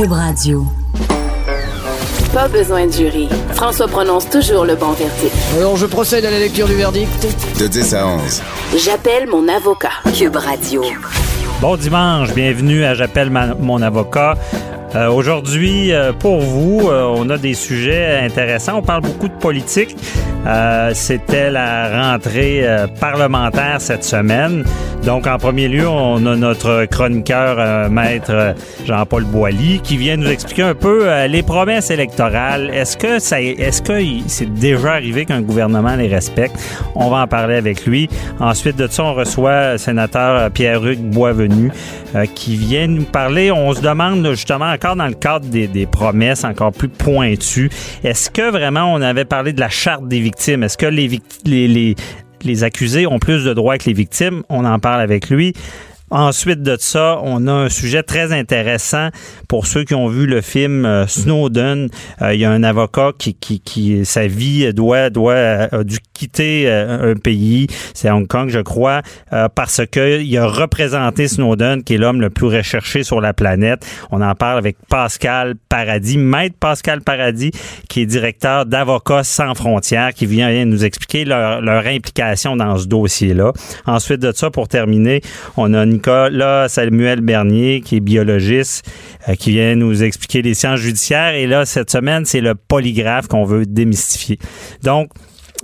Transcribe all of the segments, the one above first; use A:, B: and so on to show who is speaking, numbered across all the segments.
A: Cube Radio.
B: Pas besoin de jury. François prononce toujours le bon verdict.
C: Alors, je procède à la lecture du verdict.
D: De 10 à 11.
B: J'appelle mon avocat. Cube Radio.
E: Bon dimanche, bienvenue à J'appelle mon avocat. Euh, Aujourd'hui, euh, pour vous, euh, on a des sujets intéressants. On parle beaucoup de politique. Euh, C'était la rentrée euh, parlementaire cette semaine. Donc, en premier lieu, on a notre chroniqueur, euh, maître Jean-Paul Boilly, qui vient nous expliquer un peu les promesses électorales. Est-ce que c'est déjà arrivé qu'un gouvernement les respecte? On va en parler avec lui. Ensuite de ça, on reçoit le sénateur Pierre-Hugues Boisvenu, qui vient nous parler. On se demande justement encore dans le cadre des, des promesses encore plus pointues, est-ce que vraiment on avait parlé de la charte des Est-ce que les les accusés ont plus de droits que les victimes? On en parle avec lui. Ensuite de ça, on a un sujet très intéressant pour ceux qui ont vu le film euh, Snowden. Euh, il y a un avocat qui, qui, qui sa vie doit, doit euh, a dû quitter un pays, c'est Hong Kong, je crois, parce que il a représenté Snowden, qui est l'homme le plus recherché sur la planète. On en parle avec Pascal Paradis, maître Pascal Paradis, qui est directeur d'Avocats sans frontières, qui vient nous expliquer leur, leur implication dans ce dossier-là. Ensuite de ça, pour terminer, on a Nicolas Samuel Bernier, qui est biologiste, euh, qui vient nous expliquer les sciences judiciaires. Et là, cette semaine, c'est le polygraphe qu'on veut démystifier. Donc,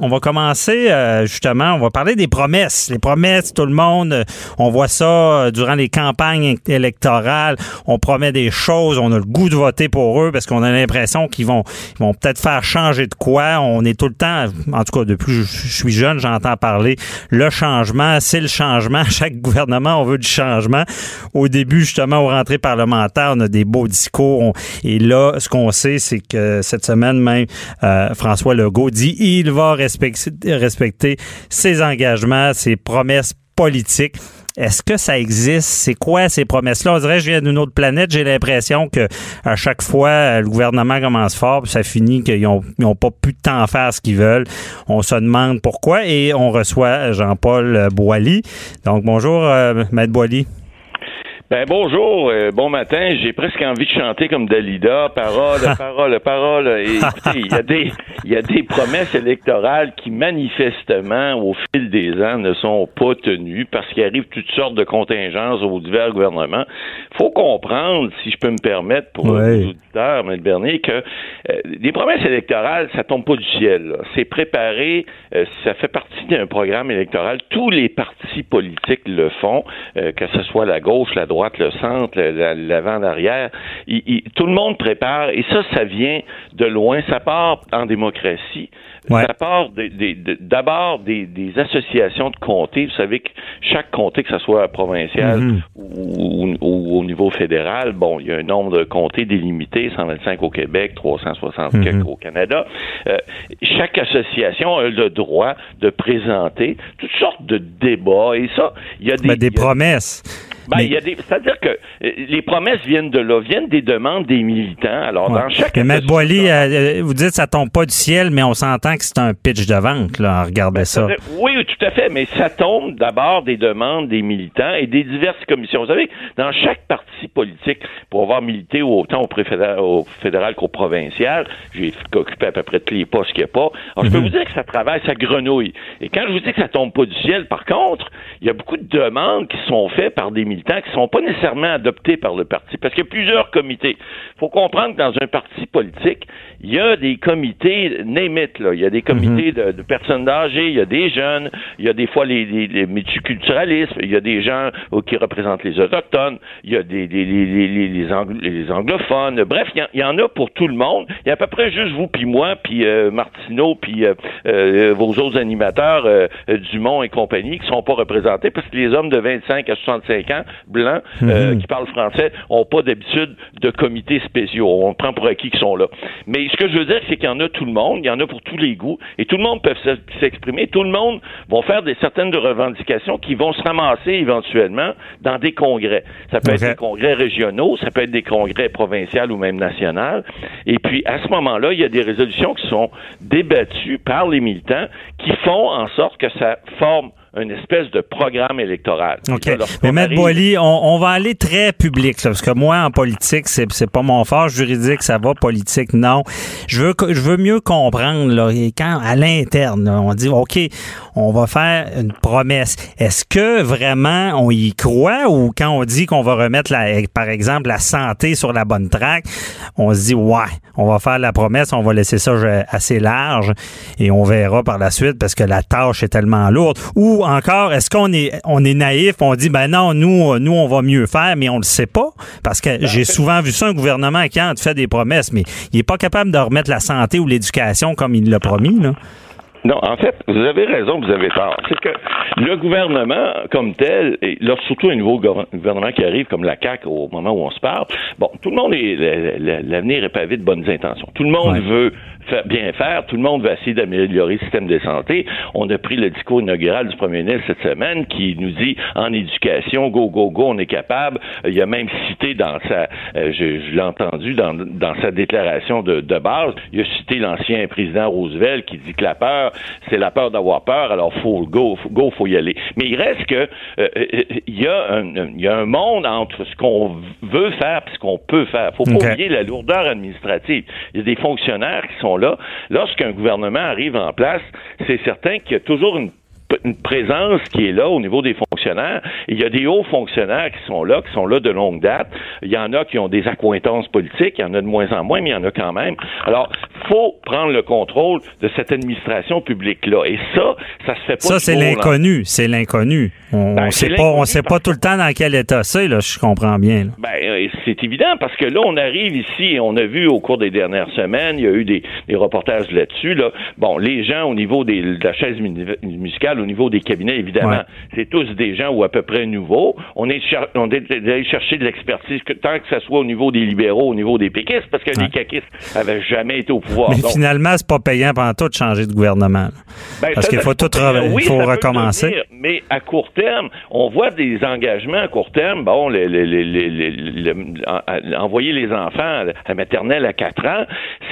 E: on va commencer euh, justement, on va parler des promesses. Les promesses, tout le monde, euh, on voit ça euh, durant les campagnes électorales. On promet des choses, on a le goût de voter pour eux parce qu'on a l'impression qu'ils vont, vont peut-être faire changer de quoi. On est tout le temps, en tout cas depuis que je suis jeune, j'entends parler le changement, c'est le changement. Chaque gouvernement, on veut du changement. Au début, justement, aux rentrées parlementaires, on a des beaux discours. Et là, ce qu'on sait, c'est que cette semaine même, euh, François Legault dit il va respecter, ses engagements, ses promesses politiques. Est-ce que ça existe? C'est quoi ces promesses-là? On dirait que je viens d'une autre planète. J'ai l'impression que à chaque fois, euh, le gouvernement commence fort, puis ça finit qu'ils ont, ils ont pas pu de temps à faire ce qu'ils veulent. On se demande pourquoi et on reçoit Jean-Paul Boilly. Donc, bonjour, euh, Maître.
F: Ben bonjour, euh, bon matin. J'ai presque envie de chanter comme Dalida, parole, parole, parole. Et écoutez, il y a des, il y a des promesses électorales qui manifestement, au fil des ans, ne sont pas tenues parce qu'il arrive toutes sortes de contingences aux divers gouvernements. Faut comprendre, si je peux me permettre, pour
E: Ouais.
F: les auditeurs, M. Bernier, que euh, les promesses électorales, ça tombe pas du ciel. C'est préparé, euh, ça fait partie d'un programme électoral. Tous les partis politiques le font, euh, que ce soit la gauche, la droite, le centre, le- la- l'avant, l'arrière. Tout le monde prépare, et ça, ça vient de loin. Ça part en démocratie.
E: Ouais.
F: Ça part des- des- d'abord des, des associations de comtés. Vous savez que chaque comté, que ce soit provincial
E: Mhm.
F: ou, ou- ou au niveau fédéral, bon, il y a un nombre de comtés délimité, 125 au Québec, 360
E: Mhm.
F: quelques au Canada. Euh, chaque association a le droit de présenter toutes sortes de débats. Et ça, il y a des...
E: Ben, des
F: a-
E: promesses.
F: Ben,
E: Mais-
F: y a des, c'est-à-dire que euh, les promesses viennent de là, viennent des demandes des militants. Alors,
E: Ouais.
F: dans chaque
E: Mais Boilly, euh, euh, vous dites que ça tombe pas du ciel, mais on s'entend que c'est un pitch de vente, là, en regardant ça.
F: Oui, tout à fait, mais ça tombe d'abord des demandes des militants et des diverses commissions. Vous savez, dans chaque parti politique, pour avoir milité autant au, préfédéral, au fédéral qu'au provincial, j'ai occupé à peu près tous les postes qu'il n'y a pas. Alors, je peux vous dire que ça travaille, ça grenouille. Et quand je vous dis que ça tombe pas du ciel, par contre, il y a beaucoup de demandes qui sont faites par des militants qui sont pas nécessairement adoptées par le parti, parce qu'il y a plusieurs comités. Il faut comprendre que dans un parti politique, il y a des comités, name it, là. Il y a des comités de, de personnes âgées, il y a des jeunes, il y a des fois les, les, les multiculturalistes, il y a des gens euh, qui représentent les autochtones, il y a des, des- les, les, les, les anglo- les anglophones. Bref, il y, en- il y en a pour tout le monde. Il y a à peu près juste vous puis moi, puis euh, Martineau, puis euh, euh, vos autres animateurs, Dumont et compagnie, qui sont pas représentés parce que les hommes de 25 à 65 ans, blancs, euh, qui parlent français, ont pas d'habitude de comités spéciaux. On prend pour acquis qu'ils sont là. Mais ce que je veux dire, c'est qu'il y en a tout le monde, il y en a pour tous les goûts, et tout le monde peut s'ex- s'exprimer. Tout le monde va faire des certaines de revendications qui vont se ramasser éventuellement dans des congrès. Ça peut être des congrès régionaux, ça peut être des congrès provinciaux ou même nationaux. Et puis, à ce moment-là, il y a des résolutions qui sont débattues par les militants qui font en sorte que ça forme une espèce de programme électoral.
E: OK. Mais Maître Boily, on, va aller très public, parce que moi, en politique, c'est, c'est pas mon fort. Juridique, ça va. Politique, non. Je veux, je veux mieux comprendre, là, quand à l'interne, on dit, OK, on va faire une promesse. Est-ce que vraiment on y croit ou quand on dit qu'on va remettre, la, par exemple, la santé sur la bonne traque, on se dit, ouais, on va faire la promesse, on va laisser ça assez large et on verra par la suite parce que la tâche est tellement lourde. Ou encore, est-ce qu'on est, on est naïf, on dit, ben non, nous, nous, on va mieux faire, mais on le sait pas parce que ben, j'ai souvent vu ça, un gouvernement qui a fait des promesses, mais il est pas capable de remettre la santé ou l'éducation comme il l'a promis, là.
F: Non, en fait, vous avez raison, vous avez tort. C'est que le gouvernement, comme tel, et là, surtout un nouveau gouvernement qui arrive, comme la CAQ, au moment où on se parle, bon, tout le monde est, l'avenir est pavé de bonnes intentions. Tout le monde veut bien faire. Tout le monde va essayer d'améliorer le système de santé. On a pris le discours inaugural du premier ministre cette semaine qui nous dit en éducation, go, go, go, on est capable. Il a même cité dans sa, euh, je, l'ai entendu dans, dans sa déclaration de, de base, il a cité l'ancien président Roosevelt qui dit que la peur, c'est la peur d'avoir peur, alors faut go, go, faut y aller. Mais il reste que euh, euh, il y a un, il y a un monde entre ce qu'on veut faire et ce qu'on peut faire. Faut pas oublier la lourdeur administrative. Il y a des fonctionnaires qui sont Lorsqu'un gouvernement arrive en place, c'est certain qu'il y a toujours une présence qui est là au niveau des fonctionnaires. Il y a des hauts fonctionnaires qui sont là, qui sont là de longue date. Il y en a qui ont des accointances politiques, il y en a de moins en moins, mais il y en a quand même. Alors, faut prendre le contrôle de cette administration publique-là. Et ça, ça se fait pas.
E: Ça, c'est l'inconnu. C'est l'inconnu. On ne ben, sait pas, on sait pas tout le temps dans quel état c'est, là, je comprends bien.
F: Ben, euh, c'est évident parce que là, on arrive ici et on a vu au cours des dernières semaines, il y a eu des, des reportages là-dessus, là. Bon, les gens au niveau des, de la chaise musicale, au niveau des cabinets, évidemment. C'est tous des gens ou à peu près nouveaux. On est, on est allé chercher de l'expertise, tant que ce soit au niveau des libéraux, au niveau des péquistes, parce que les caquistes n'avaient jamais été au pouvoir.
E: Mais finalement, c'est pas payant pendant tout de changer de gouvernement. Ben, parce qu'il faut tout il faut recommencer.
F: mais à court terme, on voit des engagements à court terme. Bon, les, les, les, envoyer les enfants à la maternelle à 4 ans,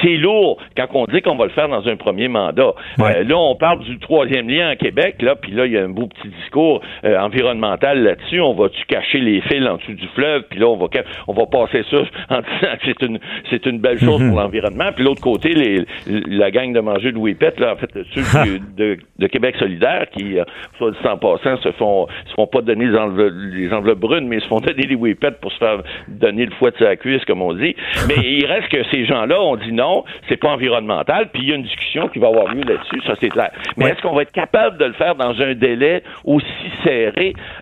F: c'est lourd quand on dit qu'on va le faire dans un premier mandat. Euh, là, on parle du troisième lien en Québec là, puis là, il y a un beau petit discours euh, environnemental là-dessus. On va-tu cacher les fils en dessous du fleuve, puis là, on va, on va passer ça en disant que c'est une, c'est une belle chose pour mhm. l'environnement. Puis l'autre côté, les, la gang de manger de Whippet, là, en fait, ceux de, de, Québec solidaire, qui, euh, soit dit en passant, se font, se font pas donner les enveloppes, les enveloppes brunes, mais se font donner des Whippets pour se faire donner le foie de sa cuisse, comme on dit. Mais il reste que ces gens-là ont dit non, c'est pas environnemental, puis il y a une discussion qui va avoir lieu là-dessus, ça c'est clair. Mais est-ce qu'on va être capable de le faire dans un délai aussi serré,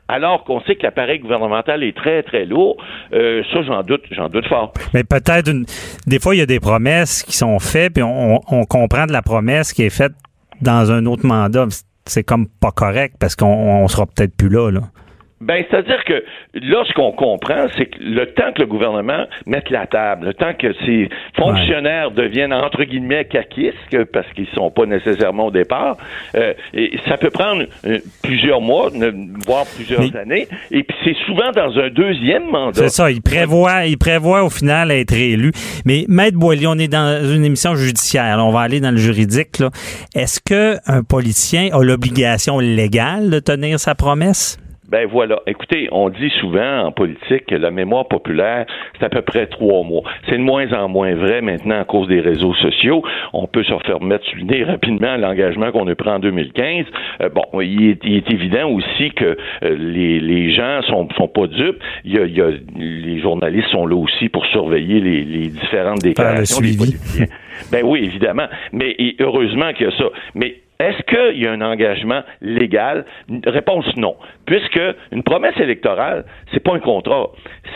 F: alors qu'on sait que l'appareil gouvernemental est très, très lourd. Euh, ça, j'en doute, j'en doute fort.
E: Mais peut-être, des fois, il y a des promesses qui sont faites, puis on, on comprend de la promesse qui est faite dans un autre mandat. C'est comme pas correct parce qu'on sera peut-être plus là. là.
F: Ben, c'est-à-dire que là, ce qu'on comprend, c'est que le temps que le gouvernement mette la table, le temps que ces fonctionnaires deviennent entre guillemets caquistes, parce qu'ils sont pas nécessairement au départ, euh, et ça peut prendre euh, plusieurs mois, voire plusieurs années, et puis c'est souvent dans un deuxième mandat.
E: C'est ça, il prévoit, il prévoit au final être élu. Mais Maître Boilly, on est dans une émission judiciaire, on va aller dans le juridique. Est-ce que un politicien a l'obligation légale de tenir sa promesse?
F: Ben voilà. Écoutez, on dit souvent en politique que la mémoire populaire, c'est à peu près trois mois. C'est de moins en moins vrai maintenant à cause des réseaux sociaux. On peut se refaire mettre sur le nez rapidement l'engagement qu'on a pris en 2015. Euh, bon, il est, évident aussi que euh, les, les, gens sont, sont pas dupes. Il y, a, il y a, les journalistes sont là aussi pour surveiller les, les différentes déclarations des. Ben oui, évidemment. Mais heureusement qu'il y a ça. Mais est-ce qu'il y a un engagement légal? Réponse non. Puisque une promesse électorale, c'est pas un contrat.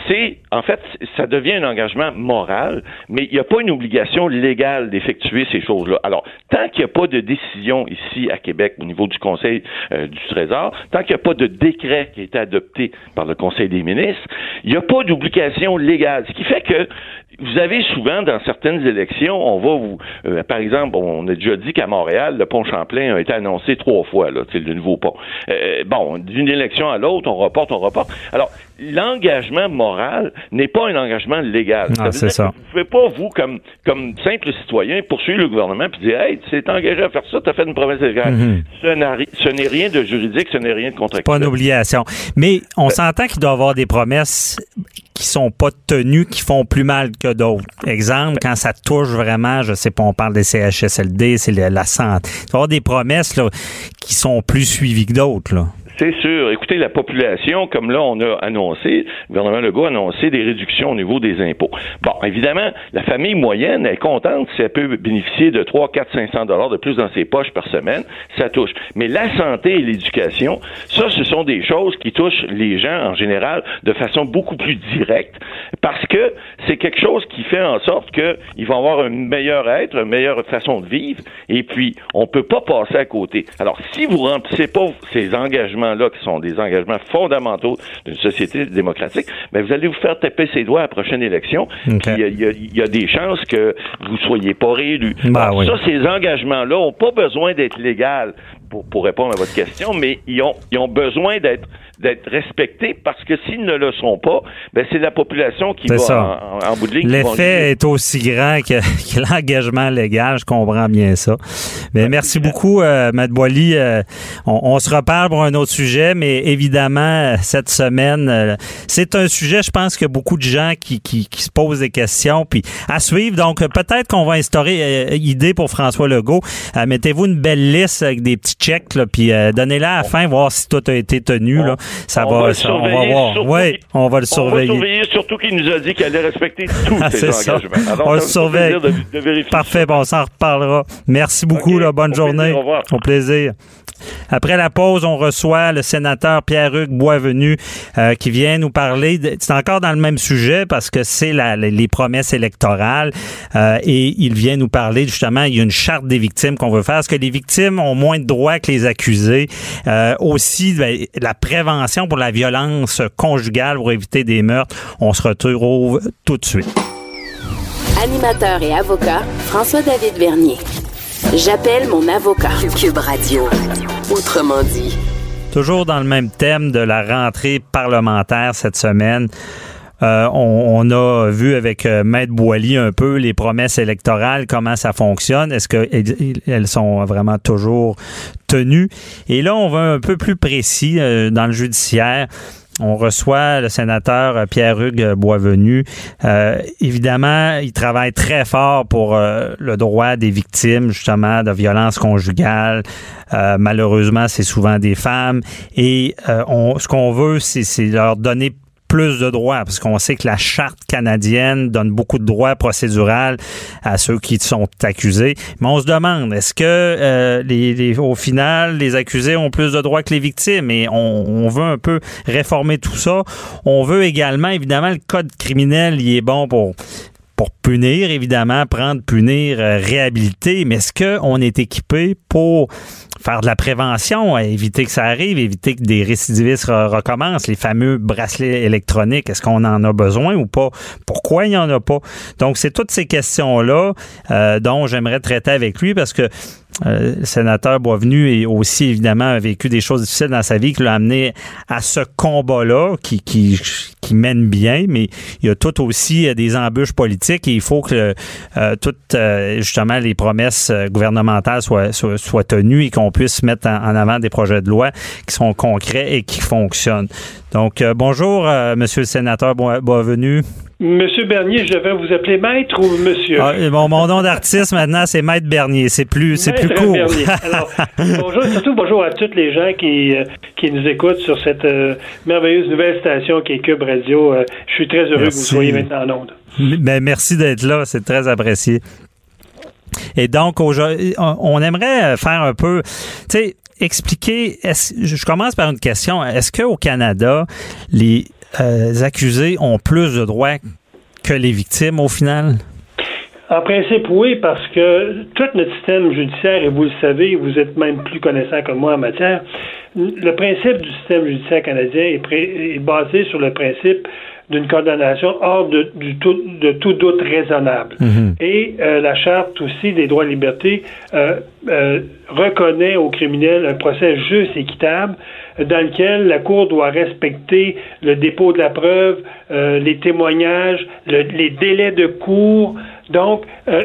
F: C'est, en fait, ça devient un engagement moral, mais il n'y a pas une obligation légale d'effectuer ces choses-là. Alors, tant qu'il n'y a pas de décision ici à Québec au niveau du Conseil euh, du Trésor, tant qu'il n'y a pas de décret qui a été adopté par le Conseil des ministres, il n'y a pas d'obligation légale. Ce qui fait que vous avez souvent dans certaines élections, on va vous, euh, par exemple, on a déjà dit qu'à Montréal, le pont Champlain a été annoncé trois fois, là, le nouveau pont. Euh, bon, d'une élection à l'autre, on reporte, on reporte. Alors, l'engagement moral n'est pas un engagement légal.
E: Ah, c'est ça.
F: Vous pouvez pas, vous, comme, comme simple citoyen, poursuivre le gouvernement puis dire, hey, tu t'es engagé à faire ça, tu as fait une promesse légale.
E: Mhm.
F: Ce n'est rien de juridique, ce n'est rien de contractuel.
E: Pas une obligation. Mais on s'entend qu'il doit y avoir des promesses qui sont pas tenues, qui font plus mal que d'autres. Exemple, quand ça touche vraiment, je sais pas, on parle des CHSLD, c'est la santé. Il doit y avoir des promesses là, qui sont plus suivies que d'autres.
F: C'est sûr. Écoutez, la population, comme là, on a annoncé, le gouvernement Legault a annoncé des réductions au niveau des impôts. Bon, évidemment, la famille moyenne est contente si elle peut bénéficier de 3, 4, 500 dollars de plus dans ses poches par semaine. Ça touche. Mais la santé et l'éducation, ça, ce sont des choses qui touchent les gens en général de façon beaucoup plus directe parce que c'est quelque chose qui fait en sorte qu'ils vont avoir un meilleur être, une meilleure façon de vivre et puis on peut pas passer à côté. Alors, si vous remplissez pas ces engagements là qui sont des engagements fondamentaux d'une société démocratique, mais vous allez vous faire taper ses doigts à la prochaine élection. Il y, a des chances que vous soyez pas réélu.
E: Bah
F: ça, ces engagements-là n'ont pas besoin d'être légaux pour, pour répondre à votre question, mais ils ont, ils ont besoin d'être d'être respectés parce que s'ils ne le sont pas, ben c'est la population qui va En, bout de ligne.
E: L'effet est aussi grand que, l'engagement légal. Je comprends bien ça. Mais merci beaucoup, euh, Matt Boily. Euh, on, se reparle pour un autre sujet, mais évidemment, cette semaine, euh, c'est un sujet, je pense, que beaucoup de gens qui, qui, qui, se posent des questions. Puis à suivre, donc peut-être qu'on va instaurer euh, idée pour François Legault. Mettez-vous une belle liste avec des petits checks, là, puis donnez-la à la fin, voir si tout a été tenu. Là ça
F: on
E: va, ça, on va voir. Oui, on va le surveiller.
F: On va surveiller, surtout qu'il nous a dit qu'elle allait respecter tous
E: ah,
F: ses engagements.
E: Alors, on le surveille. De, de Parfait, bon, on s'en reparlera. Merci beaucoup, okay. là, bonne
F: au
E: journée.
F: Plaisir, au revoir.
E: Au plaisir. Après la pause, on reçoit le sénateur Pierre-Hugues Boisvenu euh, qui vient nous parler. C'est encore dans le même sujet parce que c'est les promesses électorales euh, et il vient nous parler justement. Il y a une charte des victimes qu'on veut faire. Est-ce que les victimes ont moins de droits que les accusés euh, Aussi, ben, la prévention pour la violence conjugale pour éviter des meurtres. On se retrouve tout de suite.
B: Animateur et avocat François-David Vernier. J'appelle mon avocat. Cube Radio. Autrement dit.
E: Toujours dans le même thème de la rentrée parlementaire cette semaine. Euh, on, a vu avec euh, Maître Boily un peu les promesses électorales, comment ça fonctionne. Est-ce qu'elles sont vraiment toujours tenues? Et là, on va un peu plus précis euh, dans le judiciaire. On reçoit le sénateur Pierre-Hugues Boisvenu. Évidemment, il travaille très fort pour le droit des victimes, justement, de violences conjugales. Malheureusement, c'est souvent des femmes. Et ce qu'on veut, c'est leur donner plus de droits, parce qu'on sait que la charte canadienne donne beaucoup de droits procéduraux à ceux qui sont accusés. Mais on se demande, est-ce que euh, au final, les accusés ont plus de droits que les victimes? Et on, on, veut un peu réformer tout ça. On veut également, évidemment, le code criminel, il est bon pour pour punir, évidemment, prendre, punir, euh, réhabiliter, mais est-ce qu'on est équipé pour faire de la prévention, éviter que ça arrive, éviter que des récidivistes recommencent, les fameux bracelets électroniques, est-ce qu'on en a besoin ou pas? Pourquoi il n'y en a pas? Donc, c'est toutes ces questions-là euh, dont j'aimerais traiter avec lui parce que euh, le sénateur Boisvenu et aussi évidemment a vécu des choses difficiles dans sa vie qui l'ont amené à ce combat-là qui, mène bien, mais il y a tout aussi euh, des embûches politiques et il faut que euh, toutes euh, justement les promesses gouvernementales soient tenues et qu'on puisse mettre en, avant des projets de loi qui sont concrets et qui fonctionnent. Donc bonjour Monsieur le sénateur Boisvenu.
A: Monsieur Bernier, je vais vous appeler maître ou monsieur?
E: Ah, bon, mon nom d'artiste maintenant, c'est Maître Bernier. C'est plus, c'est plus court.
A: Alors, bonjour, surtout bonjour à toutes les gens qui, euh, qui nous écoutent sur cette euh, merveilleuse nouvelle station qui est Cube Radio. Euh, je suis très heureux que vous soyez maintenant en onde.
E: Ben, merci d'être là. C'est très apprécié. Et donc, aujourd'hui, on aimerait faire un peu, tu sais, expliquer. Je commence par une question. Est-ce qu'au Canada, les euh, accusés ont plus de droits que les victimes au final?
A: En principe, oui, parce que tout notre système judiciaire, et vous le savez, vous êtes même plus connaissant que moi en matière, le principe du système judiciaire canadien est, basé sur le principe d'une condamnation hors de, du tout, de tout doute raisonnable.
E: Mhm.
A: Et euh, la charte aussi des droits et libertés euh, euh, reconnaît aux criminels un procès juste et équitable dans lequel la Cour doit respecter le dépôt de la preuve, euh, les témoignages, le- les délais de cours. Donc, euh,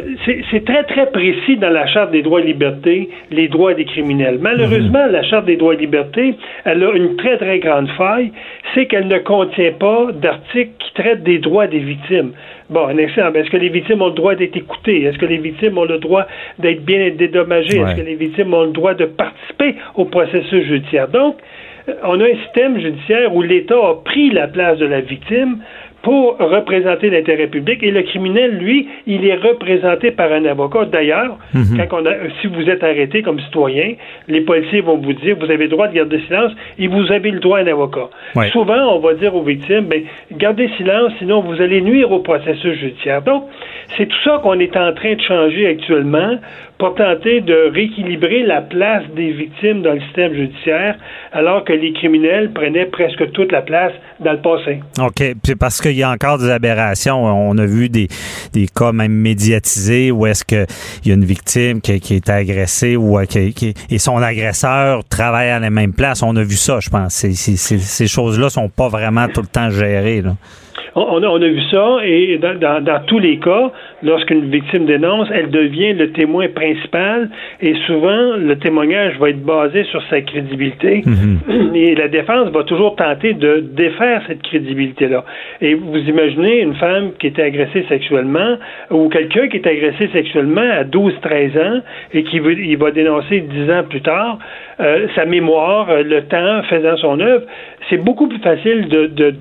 A: c'est très, très précis dans la Charte des droits et libertés, les droits des criminels. Malheureusement, la Charte des droits et libertés, elle a une très, très grande faille, c'est qu'elle ne contient pas d'articles qui traitent des droits des victimes. Bon, un exemple, est-ce que les victimes ont le droit d'être écoutées? Est-ce que les victimes ont le droit d'être bien dédommagées?
E: Ouais.
A: Est-ce que les victimes ont le droit de participer au processus judiciaire? Donc, on a un système judiciaire où l'État a pris la place de la victime pour représenter l'intérêt public et le criminel, lui, il est représenté par un avocat. D'ailleurs,
E: Mhm.
A: quand on a, si vous êtes arrêté comme citoyen, les policiers vont vous dire vous avez le droit de garder silence et vous avez le droit à un avocat.
E: Ouais.
A: Souvent, on va dire aux victimes ben, gardez silence, sinon vous allez nuire au processus judiciaire. Donc, c'est tout ça qu'on est en train de changer actuellement pour tenter de rééquilibrer la place des victimes dans le système judiciaire, alors que les criminels prenaient presque toute la place dans le passé.
E: OK. Puis parce qu'il y a encore des aberrations. On a vu des, des cas même médiatisés où est-ce qu'il y a une victime qui, qui est agressée ou euh, qui, qui- et son agresseur travaille à la même place. On a vu ça, je pense. C'est- ces choses-là sont pas vraiment tout le temps gérées. Là.
A: On, on a, on a vu ça, et dans, dans- dans tous les cas, lorsqu'une victime dénonce, elle devient le témoin principal, et souvent, le témoignage va être basé sur sa crédibilité, et la défense va toujours tenter de défaire cette crédibilité-là. Et vous imaginez une femme qui était agressée sexuellement, ou quelqu'un qui est agressé sexuellement à 12-13 ans, et qui veut, il va dénoncer 10 ans plus tard, euh, sa mémoire, euh, le temps faisant son œuvre, c'est beaucoup plus facile de, de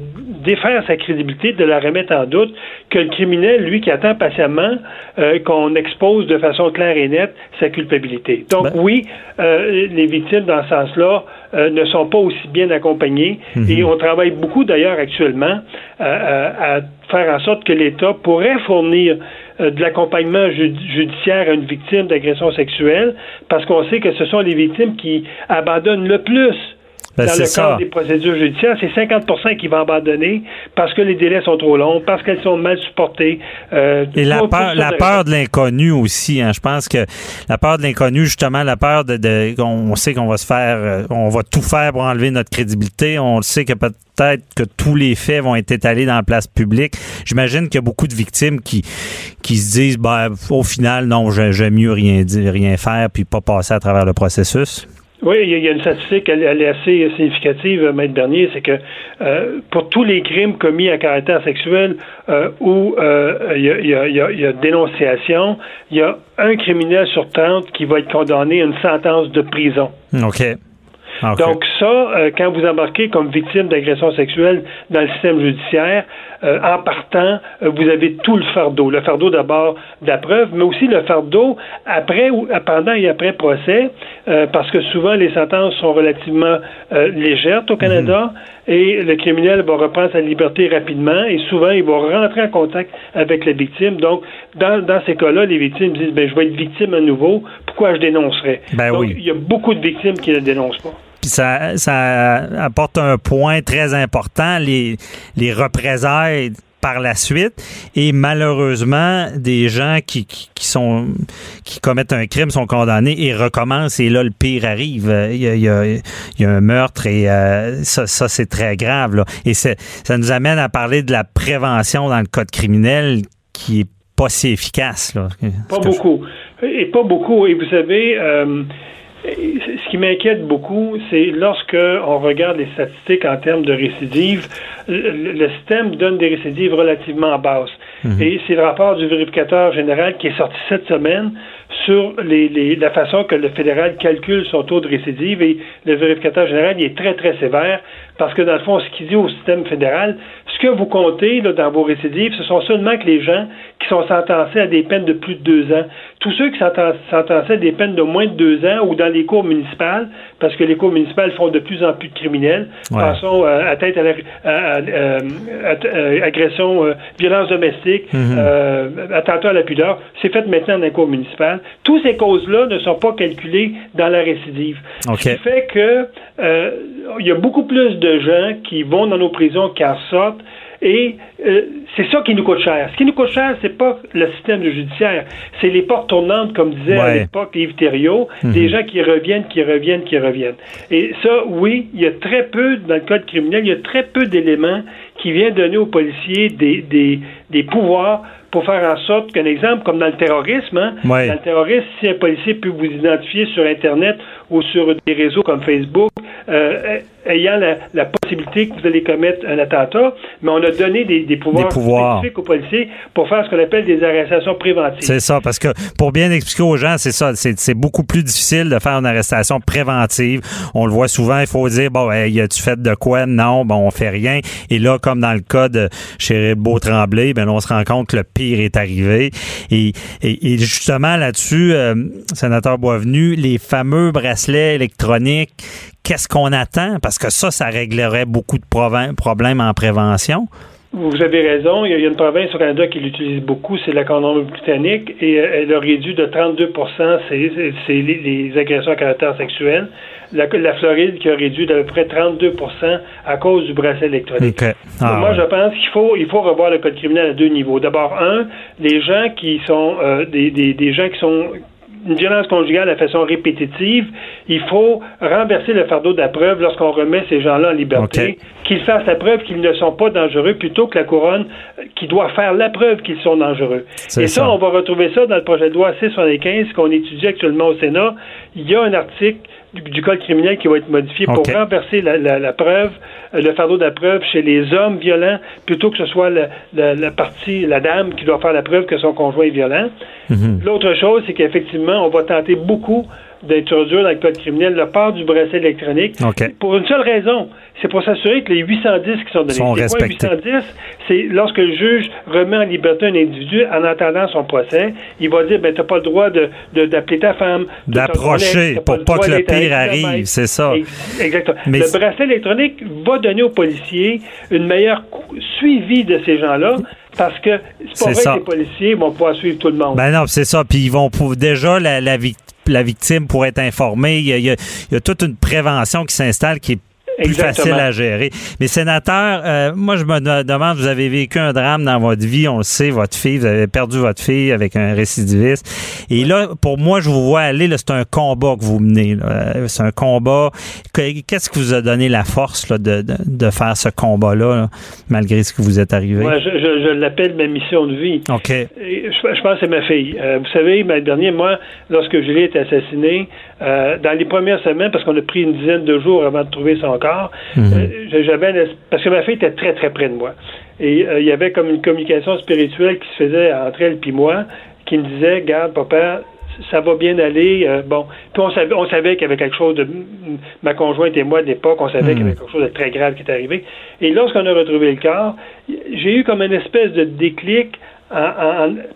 A: défaire sa crédibilité, de la remettre en doute, que le criminel, lui, qui attend patiemment euh, qu'on expose de façon claire et nette sa culpabilité. Donc
E: Ben-
A: oui, euh, les victimes, dans ce sens-là, euh, ne sont pas aussi bien accompagnées. Et on travaille beaucoup, d'ailleurs, actuellement, à, à faire en sorte que l'État pourrait fournir de l'accompagnement ju- judiciaire à une victime d'agression sexuelle, parce qu'on sait que ce sont les victimes qui abandonnent le plus
E: Ben,
A: dans le
E: ça.
A: cadre des procédures judiciaires, c'est 50% qui vont abandonner parce que les délais sont trop longs, parce qu'elles sont mal supportées. euh,
E: Et la peur, la peur de l'inconnu aussi. Hein. Je pense que la peur de l'inconnu, justement, la peur de, de on sait qu'on va se faire, euh, on va tout faire pour enlever notre crédibilité. On le sait que peut-être que tous les faits vont être étalés dans la place publique. J'imagine qu'il y a beaucoup de victimes qui qui se disent, ben, au final, non, j'ai- j'aime mieux rien dire, rien faire, puis pas passer à travers le processus.
A: Oui, il y a- une statistique, elle, elle est assez significative, euh, Maître Bernier, c'est que euh, pour tous les crimes commis à caractère sexuel euh, où euh, il y, a, il y a- il y a- il y a dénonciation, il y a un criminel sur 30 qui va être condamné à une sentence de prison.
E: OK.
A: Donc ça, euh, quand vous embarquez comme victime d'agression sexuelle dans le système judiciaire, euh, en partant, euh, vous avez tout le fardeau. Le fardeau d'abord de la preuve, mais aussi le fardeau après ou pendant et après procès, euh, parce que souvent les sentences sont relativement euh, légères au Canada et le criminel va reprendre sa liberté rapidement et souvent il va rentrer en contact avec la victime. Donc dans, dans ces cas-là, les victimes disent ben je vais être victime à nouveau, pourquoi je dénoncerais?
E: Ben
A: Donc,
E: oui.
A: il y a beaucoup de victimes qui ne dénoncent pas.
E: Puis ça, ça apporte un point très important, les, les représailles par la suite et malheureusement des gens qui, qui, qui sont qui commettent un crime sont condamnés et recommencent et là le pire arrive il y a, il y a, il y a un meurtre et euh, ça, ça c'est très grave là. et c'est- ça nous amène à parler de la prévention dans le code criminel qui est pas si efficace là.
A: Pas
E: je-
A: beaucoup. Et pas beaucoup. Et vous savez, euh, ce qui m'inquiète beaucoup, c'est lorsque on regarde les statistiques en termes de récidives, le, système donne des récidives relativement basses. Et c'est le rapport du vérificateur général qui est sorti cette semaine sur les, les- la façon que le fédéral calcule son taux de récidive. Et le vérificateur général, il est très, très sévère parce que, dans le fond, ce qu'il dit au système fédéral, ce que vous comptez là, dans vos récidives, ce sont seulement que les gens qui sont sentencés à des peines de plus de deux ans. Tous ceux qui sont sen- sentencés à des peines de moins de deux ans ou dans les cours municipales, parce que les cours municipales font de plus en plus de criminels,
E: Ouais.
A: pensons euh, à tête à, la- à- à- euh, à- euh, agression, euh, violence domestique, euh, attentat à la pudeur, c'est fait maintenant dans les cours municipales. Toutes ces causes-là ne sont pas calculées dans la récidive.
E: OK.
A: Ce qui fait que euh, il y a beaucoup plus de gens qui vont dans nos prisons qui en sortent Et euh, c'est ça qui nous coûte cher. Ce qui nous coûte cher, c'est pas le système judiciaire, c'est les portes tournantes, comme disait à l'époque Yves Thériault, mhm. des gens qui reviennent, qui reviennent, qui reviennent. Et ça, oui, il y a très peu, dans le code criminel, il y a très peu d'éléments qui viennent donner aux policiers des, des, des pouvoirs pour faire en sorte qu'un exemple, comme dans le terrorisme, hein, dans le terrorisme, si un policier peut vous identifier sur Internet ou sur des réseaux comme Facebook, euh, ayant la, possibilité que vous allez commettre un attentat, mais on a donné des, pouvoirs, spécifiques aux policiers pour faire ce qu'on appelle des arrestations préventives.
E: C'est ça, parce que pour bien expliquer aux gens, c'est ça, c'est beaucoup plus difficile de faire une arrestation préventive. On le voit souvent, il faut dire, bon, y a-tu fait de quoi? Non, bon, on fait rien. Et là, comme dans le cas de Beau-Tremblay, ben on se rend compte que le pire est arrivé. Et, justement, là-dessus, euh, sénateur Boisvenu, les fameux bracelets électroniques qu'est-ce qu'on attend? Parce que ça, ça réglerait beaucoup de problèmes en prévention.
A: Vous avez raison. Il y a une province au Canada qui l'utilise beaucoup, c'est la Colombie-Britannique, et euh, elle a réduit de 32 c'est les, agressions à caractère sexuel. La, Floride qui a réduit d'à peu près 32 à cause du bracelet électronique. Ah, moi, je pense qu'il faut, il faut revoir le code criminel à deux niveaux. D'abord, un, les gens qui sont euh, des, des, des gens qui sont une violence conjugale de façon répétitive, il faut renverser le fardeau de la preuve lorsqu'on remet ces gens-là en liberté, qu'ils fassent la preuve qu'ils ne sont pas dangereux plutôt que la couronne euh, qui doit faire la preuve qu'ils sont dangereux. Et ça, on va retrouver ça dans le projet de loi C-75 qu'on étudie actuellement au Sénat. Il y a un article du, code criminel qui va être modifié pour renverser la, preuve, euh, le fardeau de la preuve chez les hommes violents, plutôt que ce soit la, partie, la dame qui doit faire la preuve que son conjoint est violent. Mhm. L'autre chose, c'est qu'effectivement, on va tenter beaucoup d'introduire dans le code criminel le port du bracelet électronique pour une seule raison, c'est pour s'assurer que les 810 qui sont donnés,
E: sont respectés.
A: 810, c'est lorsque le juge remet en liberté un individu en attendant son procès, il va dire ben t'as pas le droit de d'appeler ta femme,
E: d'approcher pour pas, que le pire arrive, c'est ça.
A: Exactement. le bracelet électronique va donner aux policiers une meilleure suivi de ces gens-là parce que c'est pas vrai que les policiers vont pouvoir suivre tout le monde.
E: Ben non, c'est ça. Puis ils vont pour déjà la, la, la victime pour être informée. Il y, a, il y a toute une prévention qui s'installe qui est plus facile à gérer. Mais sénateur, euh, moi je me demande, vous avez vécu un drame dans votre vie, on le sait, votre fille, vous avez perdu votre fille avec un récidiviste. Et là, pour moi, je vous vois aller, c'est un combat que vous menez. Euh, c'est un combat. Qu'est-ce qui vous a donné la force là, de, de, faire ce combat-là, malgré ce que vous êtes arrivé?
A: Moi, je, je, l'appelle ma mission de vie.
E: OK.
A: Je, pense que c'est ma fille. Euh, vous savez, ma dernière, moi, lorsque Julie est assassinée, dans les premières semaines, parce qu'on a pris une dizaine de jours avant de trouver son corps, Mhm. Euh, j'avais parce que ma fille était très très près de moi et euh, il y avait comme une communication spirituelle qui se faisait entre elle et moi qui me disait garde papa ça va bien aller euh, bon puis on savait on savait qu'il y avait quelque chose de ma conjointe et moi d'époque on savait qu'il y avait mhm. quelque chose de très grave qui était arrivé et lorsqu'on a retrouvé le corps j'ai eu comme une espèce de déclic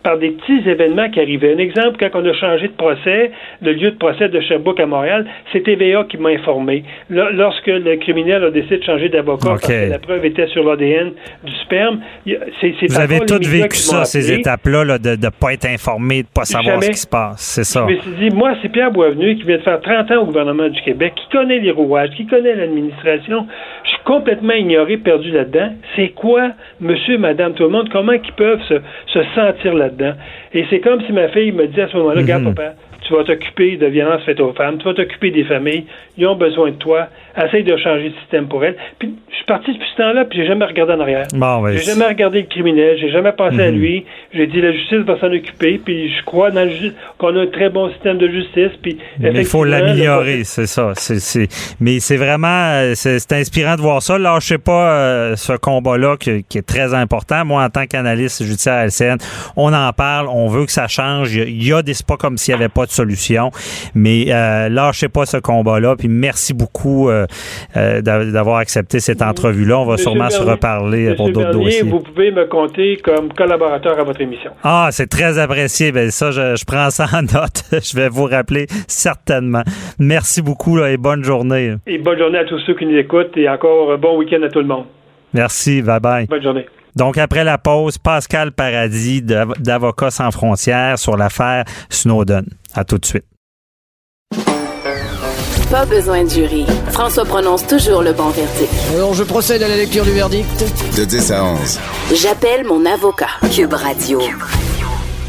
A: par des petits événements qui arrivaient. Un exemple, quand on a changé de procès, le lieu de procès de Sherbrooke à Montréal, c'est TVA qui m'a informé. lorsque le criminel a décidé de changer d'avocat parce que la preuve était sur l'ADN du sperme,
E: c'est Vous avez tous vécu ça, ces étapes-là, de ne pas être informé, de ne pas savoir ce qui se passe. C'est ça.
A: Je me suis dit, moi, c'est Pierre Boisvenu qui vient de faire 30 ans au gouvernement du Québec, qui connaît les rouages, qui connaît l'administration. Je suis complètement ignoré, perdu là-dedans. C'est quoi, monsieur, madame, tout le monde, comment ils peuvent se se sentir là-dedans. Et c'est comme si ma fille me dit à ce moment-là, regarde, mhm. papa, tu vas t'occuper de violences faites aux femmes, tu vas t'occuper des familles, ils ont besoin de toi, essaye de changer le système pour elles. Puis je suis parti depuis ce temps-là, puis j'ai jamais regardé en arrière.
E: Bon,
A: j'ai jamais regardé le criminel, j'ai jamais pensé à mhm. lui. J'ai dit la justice va s'en occuper, puis je crois qu'on a un très bon système de justice. Puis
E: Mais il faut l'améliorer, c'est ça. Mais c'est vraiment, c'est, inspirant de voir ça. Lâchez pas euh, ce combat-là qui, est très important. Moi, en tant qu'analyste judiciaire à LCN, on en parle, on veut que ça change. Il y a des, pas comme s'il n'y avait pas de solution. Mais euh, lâchez pas ce combat-là. Puis merci beaucoup euh, euh, d'avoir accepté cette entrevue-là. On va sûrement se reparler pour d'autres dossiers.
A: Vous pouvez me compter comme collaborateur à votre émission.
E: Ah, c'est très apprécié. Ben, ça, je, prends ça en note. je vais vous rappeler certainement. Merci beaucoup et bonne journée.
A: Et bonne journée à tous ceux qui nous écoutent et encore bon week-end à tout le monde.
E: Merci. Bye bye.
A: Bonne journée.
E: Donc, après la pause, Pascal Paradis d'Avocats sans frontières sur l'affaire Snowden. À tout de suite.
B: Pas besoin de jury. François prononce toujours le bon verdict.
C: Alors, je procède à la lecture du verdict.
D: De 10 à 11.
B: J'appelle mon avocat. Cube Radio.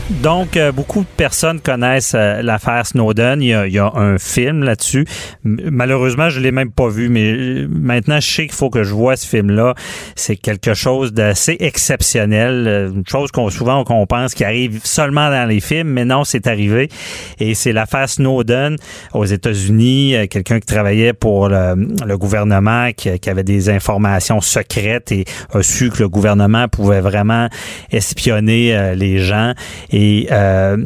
E: Donc, euh, beaucoup de personnes connaissent euh, l'affaire Snowden. Il y, a, il y, a, un film là-dessus. Malheureusement, je l'ai même pas vu, mais euh, maintenant, je sais qu'il faut que je vois ce film-là. C'est quelque chose d'assez exceptionnel, une chose qu'on souvent qu'on pense qui arrive seulement dans les films, mais non, c'est arrivé. Et c'est l'affaire Snowden aux États-Unis. Quelqu'un qui travaillait pour le, le gouvernement, qui, qui, avait des informations secrètes et a su que le gouvernement pouvait vraiment espionner les gens. Euh,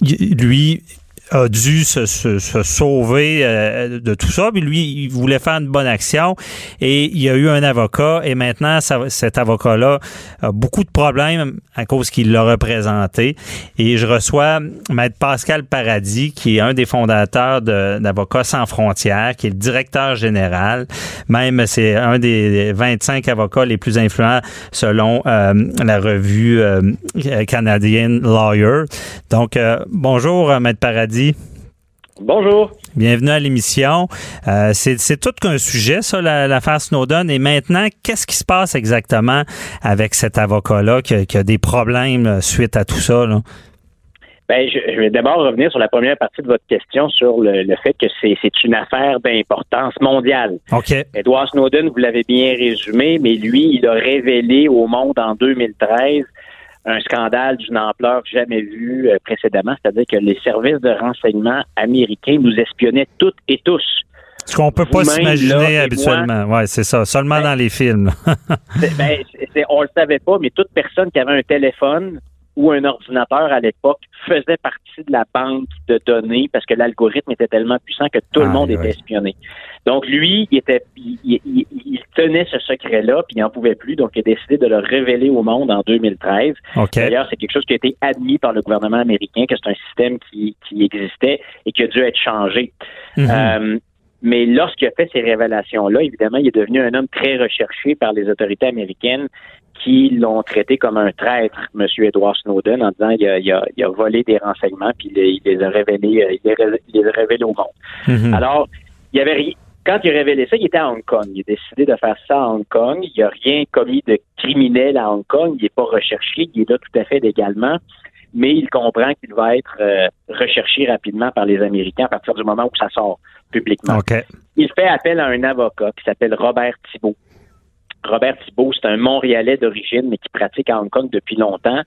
E: lui a dû se, se, se sauver euh, de tout ça. Puis lui, il voulait faire une bonne action et il y a eu un avocat et maintenant, cet avocat-là a beaucoup de problèmes à cause qu'il l'a représenté. Et je reçois Maître Pascal Paradis, qui est un des fondateurs d'Avocats sans frontières, qui est le directeur général. Même, c'est un des 25 avocats les plus influents selon euh, la revue euh, canadienne Lawyer. Donc, euh, bonjour, Maître Paradis.
G: Bonjour.
E: Bienvenue à l'émission. Euh, c'est tout qu'un sujet, ça, l'affaire Snowden. Et maintenant, qu'est-ce qui se passe exactement avec cet avocat-là qui, qui, a des problèmes suite à tout ça? Là?
G: Ben, je, vais d'abord revenir sur la première partie de votre question sur le, le fait que c'est une affaire d'importance mondiale.
E: OK.
G: Edward Snowden, vous l'avez bien résumé, mais lui, il a révélé au monde en 2013 un scandale d'une ampleur jamais vue euh, précédemment, c'est-à-dire que les services de renseignement américains nous espionnaient toutes et tous.
E: Ce qu'on peut pas s'imaginer habituellement. Oui, c'est ça. Seulement ben, dans les films.
G: ben, on le savait pas, mais toute personne qui avait un téléphone ou un ordinateur à l'époque faisait partie de la banque de données parce que l'algorithme était tellement puissant que tout ah, le monde oui. était espionné. Donc lui, il était, il, il, il tenait ce secret-là, puis il n'en pouvait plus, donc il a décidé de le révéler au monde en 2013.
E: Okay.
G: D'ailleurs, c'est quelque chose qui a été admis par le gouvernement américain, que c'est un système qui, qui existait et qui a dû être changé.
E: Mhm.
G: Mm -hmm. euh, mais lorsqu'il a fait ces révélations-là, évidemment, il est devenu un homme très recherché par les autorités américaines qui l'ont traité comme un traître, M. Edward Snowden, en disant qu'il a, il a, il a volé des renseignements puis il, il, les a révélés, il les a révélés au monde.
E: Mhm.
G: Mm -hmm. Alors, il y avait quand il a révélé ça, il était à Hong Kong. Il a décidé de faire ça à Hong Kong. Il n'a rien commis de criminel à Hong Kong. Il n'est pas recherché. Il est là tout à fait légalement. Mais il comprend qu'il va être euh, recherché rapidement par les Américains à partir du moment où ça sort publiquement.
E: Okay.
G: Il fait appel à un avocat qui s'appelle Robert Thibault. Robert Thibault, c'est un Montréalais d'origine, mais qui pratique à Hong Kong depuis longtemps.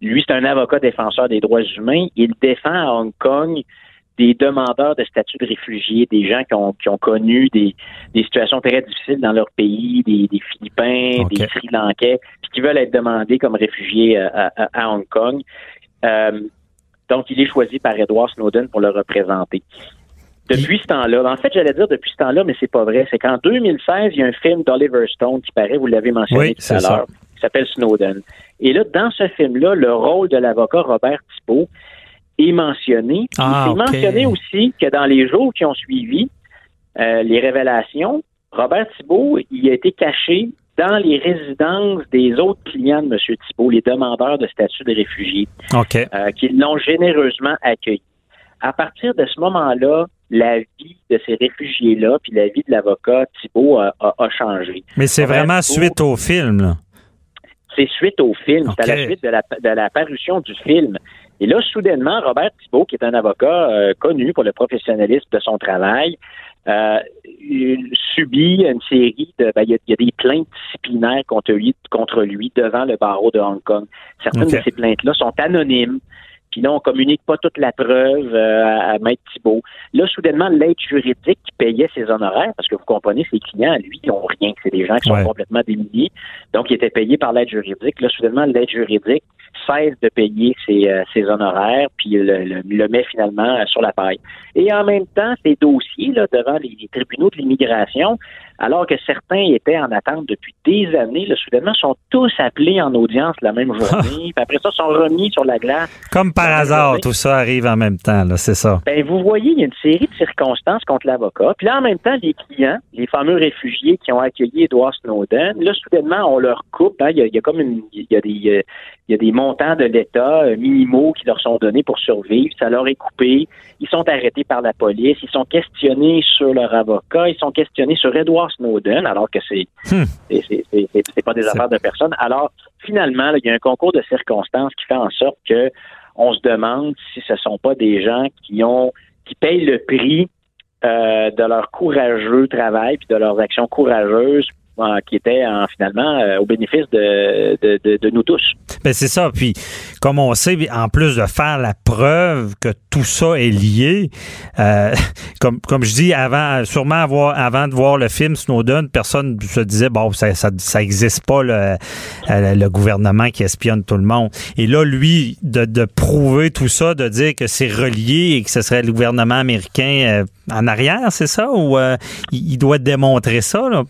G: Lui, c'est un avocat défenseur des droits humains. Il défend à Hong Kong des demandeurs de statut de réfugiés, des gens qui ont, qui ont connu des, des situations très difficiles dans leur pays, des, des Philippins, okay. des Sri Lankais, puis qui veulent être demandés comme réfugiés à, à, à Hong Kong. Euh, donc, il est choisi par Edward Snowden pour le représenter. Depuis ce temps-là, en fait, j'allais dire depuis ce temps-là, mais c'est pas vrai. C'est qu'en 2016, il y a un film d'Oliver Stone qui paraît, vous l'avez mentionné
E: oui,
G: tout à l'heure, qui s'appelle Snowden. Et là, dans ce film-là, le rôle de l'avocat Robert Thibault est mentionné.
E: Ah,
G: il est
E: okay.
G: mentionné aussi que dans les jours qui ont suivi euh, les révélations, Robert Thibault, il a été caché dans les résidences des autres clients de M. Thibault, les demandeurs de statut de réfugié,
E: okay.
G: euh, qui l'ont généreusement accueilli. À partir de ce moment-là, la vie de ces réfugiés-là, puis la vie de l'avocat Thibault a, a, a, changé.
E: Mais c'est vraiment Thibault, suite au film, là.
G: C'est suite au film. Okay. C'est à la suite de la, de la parution du film. Et là, soudainement, Robert Thibault, qui est un avocat euh, connu pour le professionnalisme de son travail, euh, subit une série de. Ben, il, y a, il, y a, des plaintes disciplinaires contre lui, contre lui devant le barreau de Hong Kong. Certaines okay. de ces plaintes-là sont anonymes. Puis là, on communique pas toute la preuve euh, à, à Maître Thibault. Là, soudainement, l'aide juridique qui payait ses honoraires, parce que vous comprenez, ses clients, lui, ils n'ont rien. C'est des gens qui sont
E: ouais.
G: complètement démunis. Donc, ils étaient payés par l'aide juridique. Là, soudainement, l'aide juridique cesse de payer ses, euh, ses honoraires, puis le, le, le, met finalement sur la paille. Et en même temps, ces dossiers là, devant les tribunaux de l'immigration, alors que certains étaient en attente depuis des années, là, soudainement, sont tous appelés en audience la même journée, puis après ça, sont remis sur la glace.
E: Comme par hasard, tout ça arrive en même temps, là, c'est ça.
G: Ben, vous voyez, il y a une série de circonstances contre l'avocat. Puis là, en même temps, les clients, les fameux réfugiés qui ont accueilli Edward Snowden, là, soudainement, on leur coupe. Hein, il, y a, il, y a, comme une, il y a des, il y a des montants de l'État euh, minimaux qui leur sont donnés pour survivre. Ça leur est coupé. Ils sont arrêtés par la police. Ils sont questionnés sur leur avocat. Ils sont questionnés sur Edward Snowden, alors que c'est hmm. c'est pas des affaires de personne. Alors, finalement, il y a un concours de circonstances qui fait en sorte que on se demande si ce sont pas des gens qui ont qui payent le prix euh, de leur courageux travail puis de leurs actions courageuses qui était finalement euh, au bénéfice de, nous tous.
E: Ben c'est ça. Puis, comme on sait, en plus de faire la preuve que tout ça est lié, euh, comme, comme je dis, avant, sûrement avant de voir le film Snowden, personne se disait, bon, ça, ça, ça pas le, euh, le, gouvernement qui espionne tout le monde. Et là, lui, de, de prouver tout ça, de dire que c'est relié et que ce serait le gouvernement américain en arrière, c'est ça? Ou il doit démontrer ça? Là?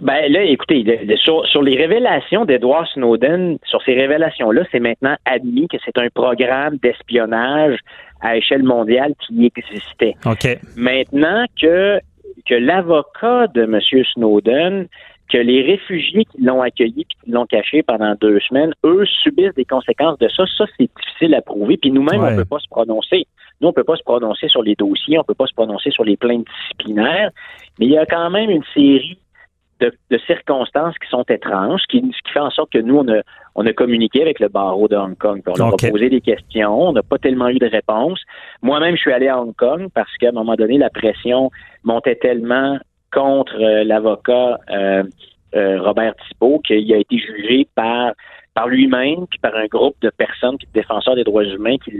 G: Ben là, écoutez, sur, les révélations d'Edward Snowden, sur ces révélations-là, c'est maintenant admis que c'est un programme d'espionnage à échelle mondiale qui existait.
E: OK.
G: Maintenant que, que l'avocat de M. Snowden, que les réfugiés qui l'ont accueilli et qui l'ont caché pendant deux semaines, eux subissent des conséquences de ça. Ça, c'est difficile à prouver. Puis nous-mêmes, on ne peut pas se prononcer. Nous, on ne peut pas se prononcer sur les dossiers, on ne peut pas se prononcer sur les plaintes disciplinaires. Mais il y a quand même une série de, circonstances qui sont étranges, ce qui, fait en sorte que nous, on a, on a communiqué avec le barreau de Hong Kong. on leur a posé des questions. On n'a pas tellement eu de réponses. Moi-même, je suis allé à Hong Kong parce qu'à un moment donné, la pression montait tellement contre euh, l'avocat euh, euh, Robert Thibault qu'il a été jugé par par lui-même, puis par un groupe de personnes, puis de défenseurs des droits humains qui,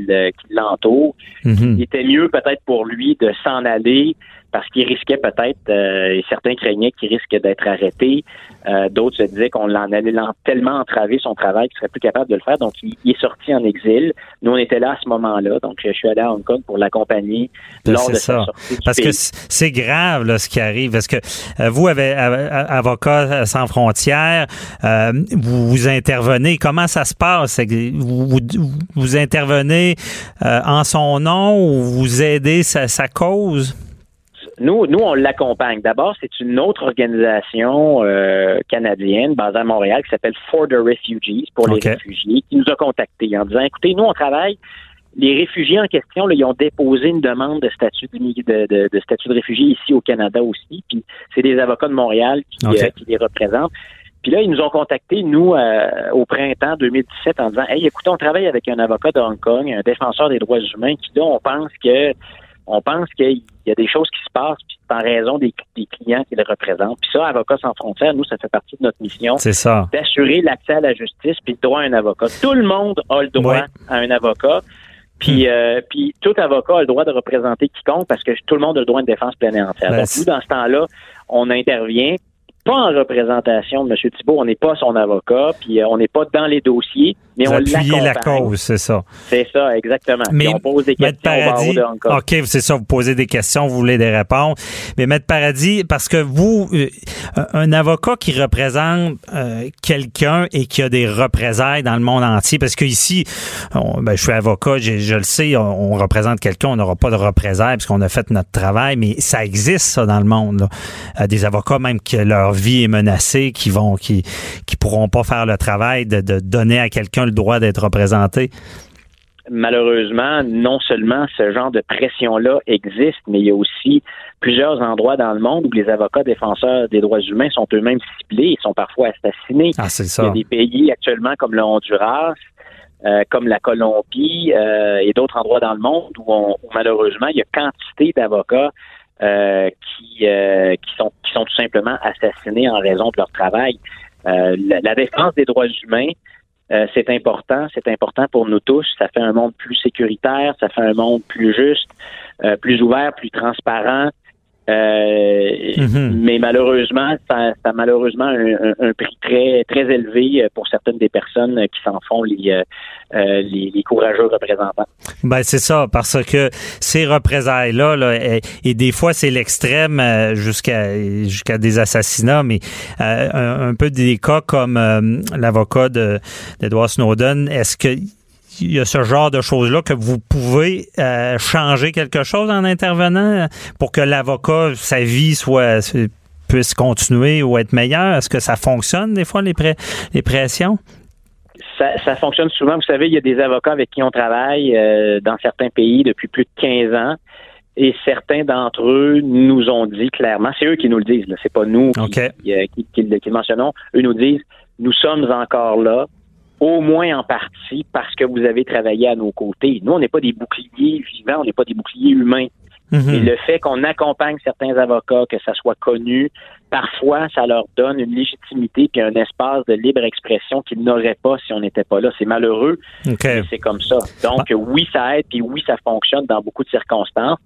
G: l'entourent. Mm-hmm. Il était mieux peut-être pour lui de s'en aller parce qu'il risquait peut-être, euh, et certains craignaient qu'il risque d'être arrêté. Euh, d'autres se disaient qu'on l'en allait tellement entraver son travail qu'il serait plus capable de le faire. Donc, il, est sorti en exil. Nous, on était là à ce moment-là. Donc, je suis allé à Hong Kong pour l'accompagner
E: ben, lors de ça. sortie. Parce que c'est grave, là, ce qui arrive. Parce que euh, vous, avez avocat sans frontières, vous, vous intervenez? Comment ça se passe? Vous, vous, intervenez en son nom ou vous aidez sa, sa cause?
G: Nous, nous, on l'accompagne. D'abord, c'est une autre organisation euh, canadienne basée à Montréal qui s'appelle For the Refugees, pour les réfugiés, qui nous a contactés en disant, écoutez, nous, on travaille les réfugiés en question, là, ils ont déposé une demande de statut de, de, statut de réfugié ici au Canada aussi. Puis c'est des avocats de Montréal qui, euh, qui les représentent. Puis là, ils nous ont contactés, nous, euh, au printemps 2017, en disant Hey, écoutez, on travaille avec un avocat de Hong Kong, un défenseur des droits humains, qui là, on pense que on pense qu'il y a des choses qui se passent puis en raison des, clients qui le représentent. Puis ça, Avocats sans frontières, nous, ça fait partie de notre mission.
E: C'est ça.
G: D'assurer l'accès à la justice puis le droit à un avocat. Tout le monde a le droit à un avocat. Puis, hmm. euh, puis tout avocat a le droit de représenter quiconque parce que tout le monde a le droit de défense pleine et entière. Ben, Donc, nous, dans ce temps-là, on intervient pas en représentation de M. Thibault, on n'est pas son avocat, puis euh, on n'est pas dans les dossiers, mais on l'accompagne.
E: la cause, c'est ça.
G: C'est ça, exactement. Mais on pose des questions Paradis, OK,
E: c'est ça, vous posez des questions, vous voulez des réponses. Mais Maître Paradis, parce que vous, euh, un avocat qui représente euh, quelqu'un et qui a des représailles dans le monde entier, parce que ici, ben, je suis avocat, je, le sais, on, représente quelqu'un, on n'aura pas de représailles parce qu'on a fait notre travail, mais ça existe, ça, dans le monde. Là. des avocats même qui leur vie est menacée, qui vont, qui, qui pourront pas faire le travail de, donner à quelqu'un le droit d'être représenté?
G: Malheureusement, non seulement ce genre de pression-là existe, mais il y a aussi plusieurs endroits dans le monde où les avocats défenseurs des droits humains sont eux-mêmes ciblés et sont parfois assassinés.
E: Ah, c'est ça.
G: Il y a des pays actuellement comme le Honduras, euh, comme la Colombie euh, et d'autres endroits dans le monde où, où, malheureusement il y a quantité d'avocats euh, qui, qui, sont, qui sont tout simplement assassinés en raison de leur travail. La, défense des droits humains, c'est important, c'est important pour nous tous. Ça fait un monde plus sécuritaire, ça fait un monde plus juste, plus ouvert, plus transparent. Euh, mhm. Mais malheureusement, ça, ça a malheureusement un, prix très très élevé pour certaines des personnes qui s'en font les, euh, les, courageux représentants.
E: Ben c'est ça, parce que ces représailles là, là et, des fois c'est l'extrême euh, jusqu'à jusqu'à des assassinats, mais un, un, peu des cas comme l'avocat d'Edward Snowden, est-ce que il y a ce genre de choses-là que vous pouvez euh, changer quelque chose en intervenant pour que l'avocat, sa vie soit puisse continuer ou être meilleure? Est-ce que ça fonctionne des fois, les, les pressions?
G: Ça, fonctionne souvent. Vous savez, il y a des avocats avec qui on travaille euh, dans certains pays depuis plus de 15 ans. Et certains d'entre eux nous ont dit clairement, c'est eux qui nous le disent, c'est pas nous qui, qui, qui, qui, mentionnons, eux nous disent, nous sommes encore là, au moins en partie parce que vous avez travaillé à nos côtés. Nous, on n'est pas des boucliers vivants, on n'est pas des boucliers humains. Et le fait qu'on accompagne certains avocats, que ça soit connu, parfois, ça leur donne une légitimité puis un espace de libre expression qu'ils n'auraient pas si on n'était pas là. C'est malheureux, mais c'est comme ça. Donc, ah. oui, ça aide, puis oui, ça fonctionne dans beaucoup de circonstances.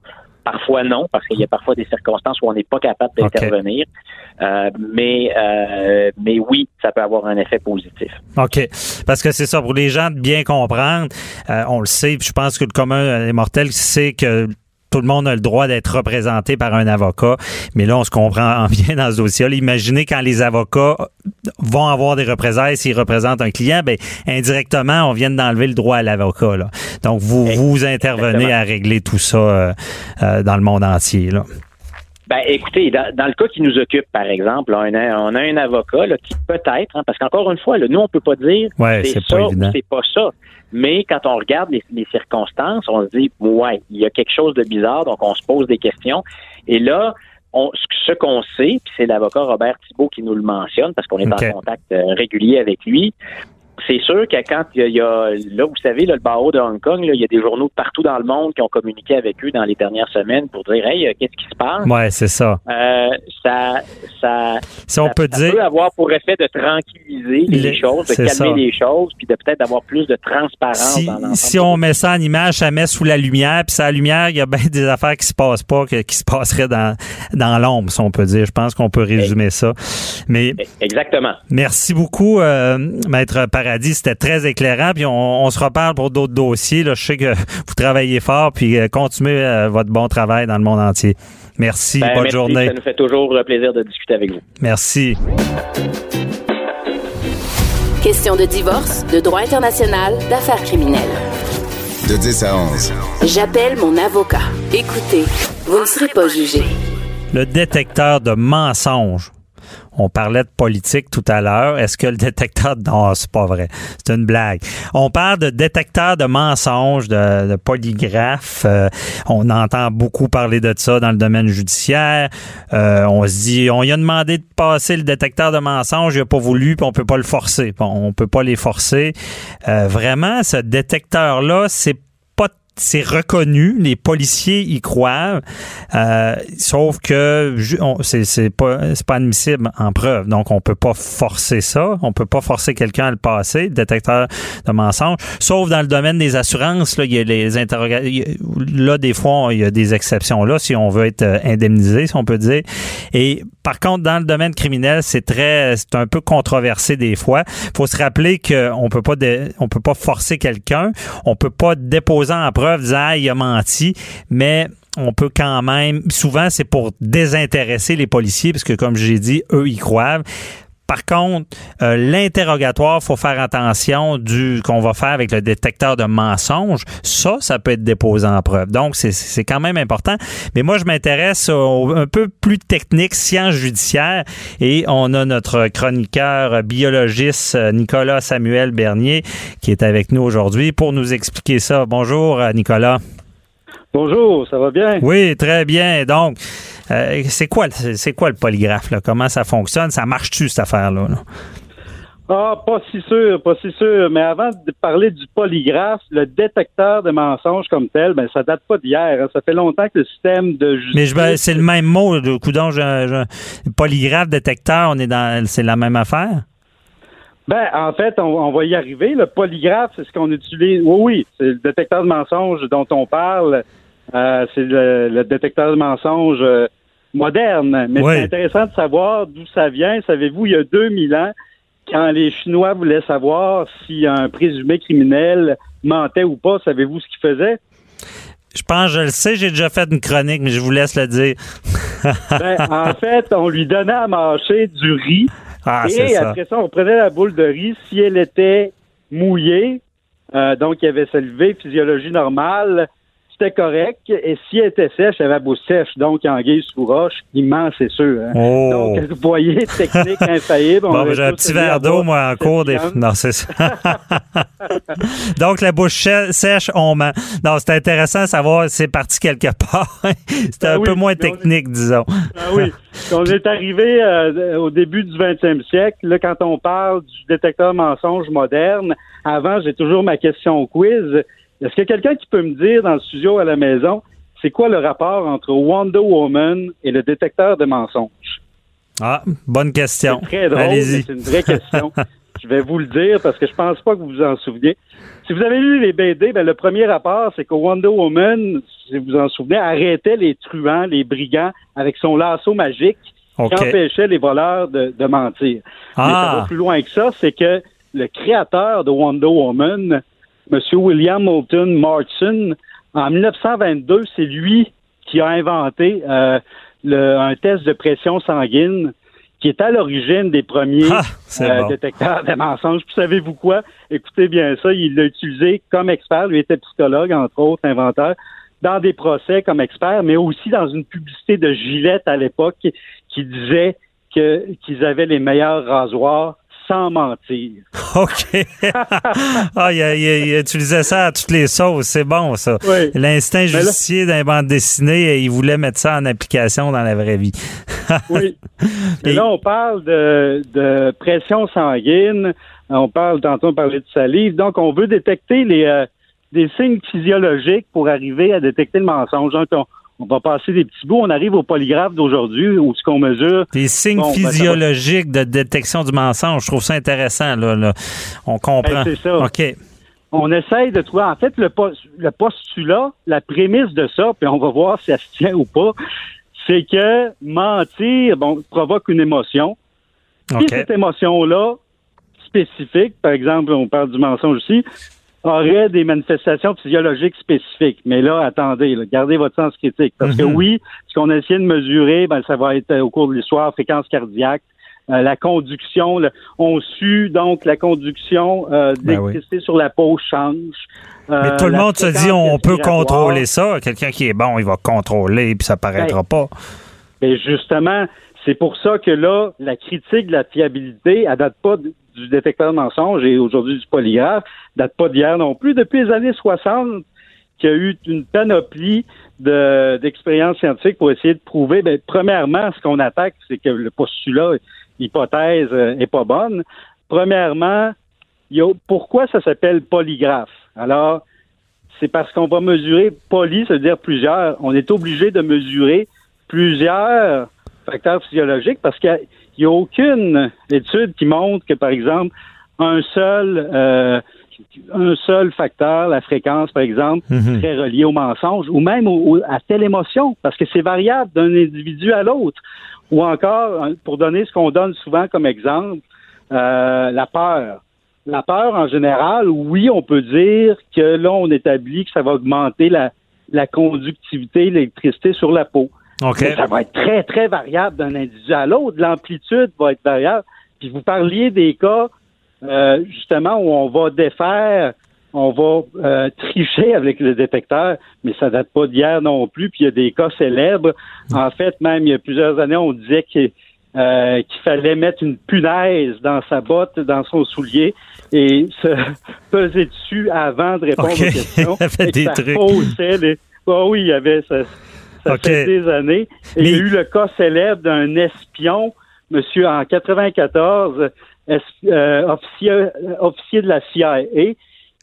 G: Parfois non, parce qu'il y a parfois des circonstances où on n'est pas capable d'intervenir. Euh, mais euh, mais oui, ça peut avoir un effet positif.
E: OK. Parce que c'est ça, pour les gens de bien comprendre, euh, on le sait, je pense que le commun des mortels sait que tout le monde a le droit d'être représenté par un avocat. Mais là, on se comprend bien dans ce dossier-là. Imaginez quand les avocats vont avoir des représailles s'ils représentent un client, ben indirectement, on vient d'enlever le droit à l'avocat. Donc, vous, vous intervenez à régler tout ça euh, euh, dans le monde entier. Là.
G: Ben, écoutez, dans, le cas qui nous occupe, par exemple, on a, on a un avocat qui peut-être, hein, parce qu'encore une fois, là, nous, on peut pas dire c'est ça ou c'est pas ça. Mais quand on regarde les, circonstances, on se dit, ouais, il y a quelque chose de bizarre, donc on se pose des questions. Et là, on, ce qu'on sait, puis c'est l'avocat Robert Thibault qui nous le mentionne, parce qu'on est en contact euh, régulier avec lui, c'est sûr que quand il y, a, là, vous savez, le barreau de Hong Kong, il y a des journaux partout dans le monde qui ont communiqué avec eux dans les dernières semaines pour dire, hey, euh, qu'est-ce qui se passe?
E: Ouais, c'est ça.
G: Euh, ça, ça,
E: si on peut, dire...
G: peut avoir pour effet de tranquilliser les, choses, de calmer les choses, puis de peut-être avoir plus de transparence
E: si, dans Si on met ça en image, ça met sous la lumière, puis sa lumière, il y a bien des affaires qui se passent pas, qui se passeraient dans, dans l'ombre, si on peut dire. Je pense qu'on peut résumer ça. Mais
G: exactement.
E: Merci beaucoup, euh, maître Paradis dit, c'était très éclairant. Puis on, se reparle pour d'autres dossiers. Là. Je sais que vous travaillez fort, puis euh, continuez euh, votre bon travail dans le monde entier. Merci.
G: Ben,
E: bonne journée.
G: Ça nous fait toujours plaisir de discuter avec vous.
E: Merci.
B: Question de divorce, de droit international, d'affaires criminelles.
D: De 10 à 11.
B: J'appelle mon avocat. Écoutez, vous ne serez pas jugé.
E: Le détecteur de mensonges on parlait de politique tout à l'heure. Est-ce que le détecteur... Non, c'est pas vrai? C'est une blague. On parle de détecteur de mensonges, de, de polygraphe. Euh, on entend beaucoup parler de ça dans le domaine judiciaire. Euh, on se dit, on y a demandé de passer le détecteur de mensonges, il a pas voulu, puis on peut pas le forcer. Bon, on peut pas les forcer. Euh, vraiment, ce détecteur-là, c'est c'est reconnu, les policiers y croient, euh, sauf que c'est pas pas admissible en preuve, donc on peut pas forcer ça, on peut pas forcer quelqu'un à le passer, détecteur de mensonges, sauf dans le domaine des assurances, là il y a les interrogations, là des fois il y a des exceptions là si on veut être euh, indemnisé, si on peut dire, et par contre dans le domaine criminel c'est très c'est un peu controversé des fois, faut se rappeler qu'on peut pas on peut pas forcer quelqu'un, on peut pas déposer en preuve disant il a menti, mais on peut quand même, souvent c'est pour désintéresser les policiers, parce que comme j'ai dit, eux y croient. Par contre, euh, l'interrogatoire, faut faire attention du qu'on va faire avec le détecteur de mensonges. Ça, ça peut être déposé en preuve. Donc, c'est quand même important. Mais moi, je m'intéresse un peu plus technique, sciences judiciaires, et on a notre chroniqueur biologiste Nicolas Samuel Bernier qui est avec nous aujourd'hui pour nous expliquer ça. Bonjour, Nicolas.
H: Bonjour, ça va bien?
E: Oui, très bien. Donc, euh, c'est quoi, c'est quoi le polygraphe? Là? Comment ça fonctionne? Ça marche-tu, cette affaire-là?
H: Ah, pas si sûr, pas si sûr. Mais avant de parler du polygraphe, le détecteur de mensonges comme tel, ben ça date pas d'hier. Hein. Ça fait longtemps que le système de
E: justice. Mais c'est le même mot, de coudon, polygraphe, détecteur, on est dans, c'est la même affaire?
H: Ben, en fait, on, va y arriver. Le polygraphe, c'est ce qu'on utilise. Oui, oui, c'est le détecteur de mensonges dont on parle. Euh, c'est le, détecteur de mensonges euh, moderne. Mais c'est intéressant de savoir d'où ça vient. Savez-vous, il y a 2000 ans, quand les Chinois voulaient savoir si un présumé criminel mentait ou pas, savez-vous ce qu'il faisait?
E: Je pense, je le sais, j'ai déjà fait une chronique, mais je vous laisse le dire.
H: Ben, en fait, on lui donnait à mâcher du riz.
E: Ah,
H: et après ça, on prenait la boule de riz. Si elle était mouillée, euh, donc il y avait salivé, physiologie normale, c'était correct. Et si elle était sèche, elle avait bouche sèche. Donc, anguille sous roche, immense, c'est sûr. hein.
E: Oh.
H: Donc, vous voyez, technique infaillible. On
E: Bon, ben, j'ai un petit verre d'eau, moi, en cours des. Non, c'est ça. Donc, la bouche sèche, on ment. Non, c'est intéressant de savoir si c'est parti quelque part. C'était
H: Ben
E: un
H: oui,
E: peu moins
H: est-
E: technique, disons.
H: Ah oui. on est arrivé euh, au début du 20e siècle. Là, quand on parle du détecteur mensonge moderne, avant, j'ai toujours ma question quiz. Est-ce qu'il y a quelqu'un qui peut me dire dans le studio à la maison, c'est quoi le rapport entre Wonder Woman et le détecteur de mensonges?
E: Ah, bonne question.
H: C'est très drôle, c'est une vraie question. je vais vous le dire parce que je pense pas que vous vous en souveniez. Si vous avez lu les BD, ben, le premier rapport, c'est que Wonder Woman, si vous vous en souvenez, arrêtait les truands, les brigands avec son lasso magique qui empêchait les voleurs de, de mentir. Mais ça
E: Ah.
H: va plus loin que ça, c'est que le créateur de Wonder Woman, M. William Moulton Martin, en 1922, c'est lui qui a inventé euh, le- un test de pression sanguine qui est à l'origine des premiers
E: Ah,
H: euh,
E: bon.
H: détecteurs de mensonges. Puis savez-vous quoi? Écoutez bien ça, il l'a utilisé comme expert, lui était psychologue, entre autres, inventeur, dans des procès comme expert, mais aussi dans une publicité de Gillette à l'époque qui disait qu'ils avaient les meilleurs rasoirs sans mentir.
E: OK. ah, il, utilisait ça à toutes les sauces. C'est bon, ça.
H: Oui.
E: L'instinct justicier d'un bande dessinée, il voulait mettre ça en application dans la vraie vie.
H: Oui.
E: Et-
H: là, on parle de, de pression sanguine. On parle, tantôt, on parlait de salive. Donc, on veut détecter les, euh, des signes physiologiques pour arriver à détecter le mensonge. Donc, on, on va passer des petits bouts. On arrive au polygraphe d'aujourd'hui où ce qu'on mesure.
E: Des signes
H: Bon, ben, va.
E: physiologiques de détection du mensonge. Je trouve ça intéressant, là. là. On comprend.
H: Ben, c'est ça.
E: OK.
H: On essaye de trouver, en fait, le, pos- le postulat, la prémisse de ça, puis on va voir si ça se tient ou pas, c'est que mentir, bon, provoque une émotion. Puis
E: OK.
H: cette émotion-là, spécifique, par exemple, on parle du mensonge ici, aurait des manifestations physiologiques spécifiques. Mais là, attendez, là, gardez votre sens critique. Parce que
E: Mhm.
H: oui, ce qu'on a essayé de mesurer, ben, ça va être euh, au cours de l'histoire, fréquence cardiaque, euh, la conduction. le- on sue donc la conduction euh,
E: Ben
H: d'électricité sur la peau change. Euh,
E: Mais tout le monde se dit, on peut contrôler ça. Quelqu'un qui est bon, il va contrôler, puis ça paraîtra pas.
H: Et justement, c'est pour ça que là, la critique de la fiabilité, elle date pas du détecteur de mensonges et aujourd'hui du polygraphe, date pas d'hier non plus. Depuis les années 60, qu'il y a eu une panoplie de- d'expériences scientifiques pour essayer de prouver, ben, premièrement, ce qu'on attaque, c'est que le postulat, l'hypothèse euh, est pas bonne. Premièrement, il y a, pourquoi ça s'appelle polygraphe? Alors, c'est parce qu'on va mesurer poly, c'est-à-dire plusieurs. On est obligé de mesurer plusieurs facteurs physiologiques parce qu'il n'y a aucune étude qui montre que, par exemple, un seul euh, un seul facteur, la fréquence, par exemple,
E: Mhm.
H: serait relié au mensonge ou même au- au- à telle émotion, parce que c'est variable d'un individu à l'autre. Ou encore, pour donner ce qu'on donne souvent comme exemple, euh, la peur. La peur, en général, oui, on peut dire que là, on établit que ça va augmenter la, la conductivité, l'électricité sur la peau. Mais ça va être très, très variable d'un individu à l'autre. L'amplitude va être variable. Puis vous parliez des cas, euh, justement, où on va défaire, on va euh, tricher avec le détecteur, mais ça date pas d'hier non plus. Puis il y a des cas célèbres. En fait, même il y a plusieurs années, on disait que, euh, qu'il fallait mettre une punaise dans sa botte, dans son soulier, et se peser dessus avant de répondre aux questions.
E: Il avait des
H: ça
E: trucs.
H: faussait les- Ah oui, il y avait ça. Ça
E: OK.
H: fait des années. Et il y a eu le cas célèbre d'un espion, monsieur, en 94, es- euh, officier, euh, officier de la CIA,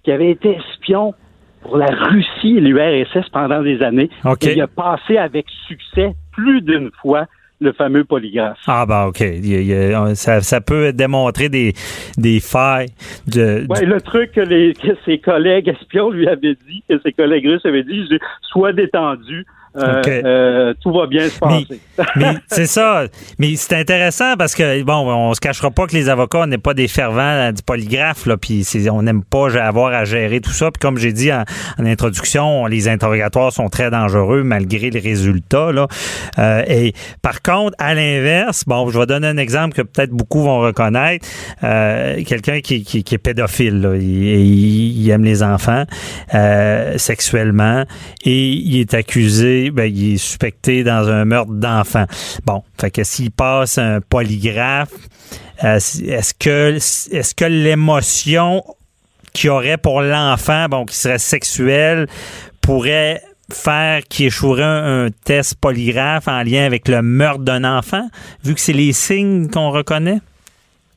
H: qui avait été espion pour la Russie et l'URSS pendant des années. Et il a passé avec succès plus d'une fois le fameux polygraphe.
E: Ah, ben, OK. Il il a- ça, ça peut démontrer des, des failles de.
H: Ouais, le truc que, les, que ses collègues espions lui avaient dit, que ses collègues russes avaient dit, sois détendu, tout va bien se passer.
E: Mais, c'est ça. Mais c'est intéressant parce que, bon, on se cachera pas que les avocats n'est pas des fervents du polygraphe, là, puis on n'aime pas avoir à gérer tout ça. Puis comme j'ai dit en, introduction, les interrogatoires sont très dangereux malgré les résultats. Là. et par contre, à l'inverse, bon, je vais donner un exemple que peut-être beaucoup vont reconnaître. Quelqu'un qui, qui, est pédophile, Il, aime les enfants sexuellement et il est accusé, ben, il est suspecté dans un meurtre d'enfant. Bon, fait que s'il passe un polygraphe, euh, est-ce que est-ce que l'émotion qu'il aurait pour l'enfant, bon, qui serait sexuelle, pourrait faire qu'il échouerait un, test polygraphe en lien avec le meurtre d'un enfant, vu que c'est les signes qu'on reconnaît?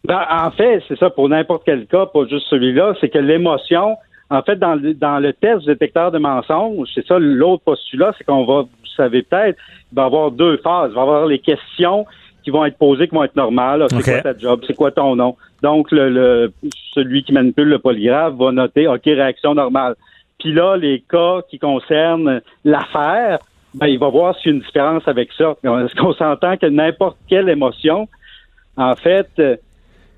H: Ben, en fait, c'est ça pour n'importe quel cas, pas juste celui-là, c'est que l'émotion, en fait, dans le, dans le test détecteur de mensonges, c'est ça l'autre postulat, c'est qu'on va, vous savez peut-être, il va y avoir deux phases. Il va y avoir les questions qui vont être posées, qui vont être normales. C'est quoi ta job? C'est quoi ton nom? Donc, le, celui qui manipule le polygraphe va noter, OK, réaction normale. Puis là, les cas qui concernent l'affaire, ben, il va voir s'il y a une différence avec ça. Est-ce qu'on s'entend que n'importe quelle émotion, en fait,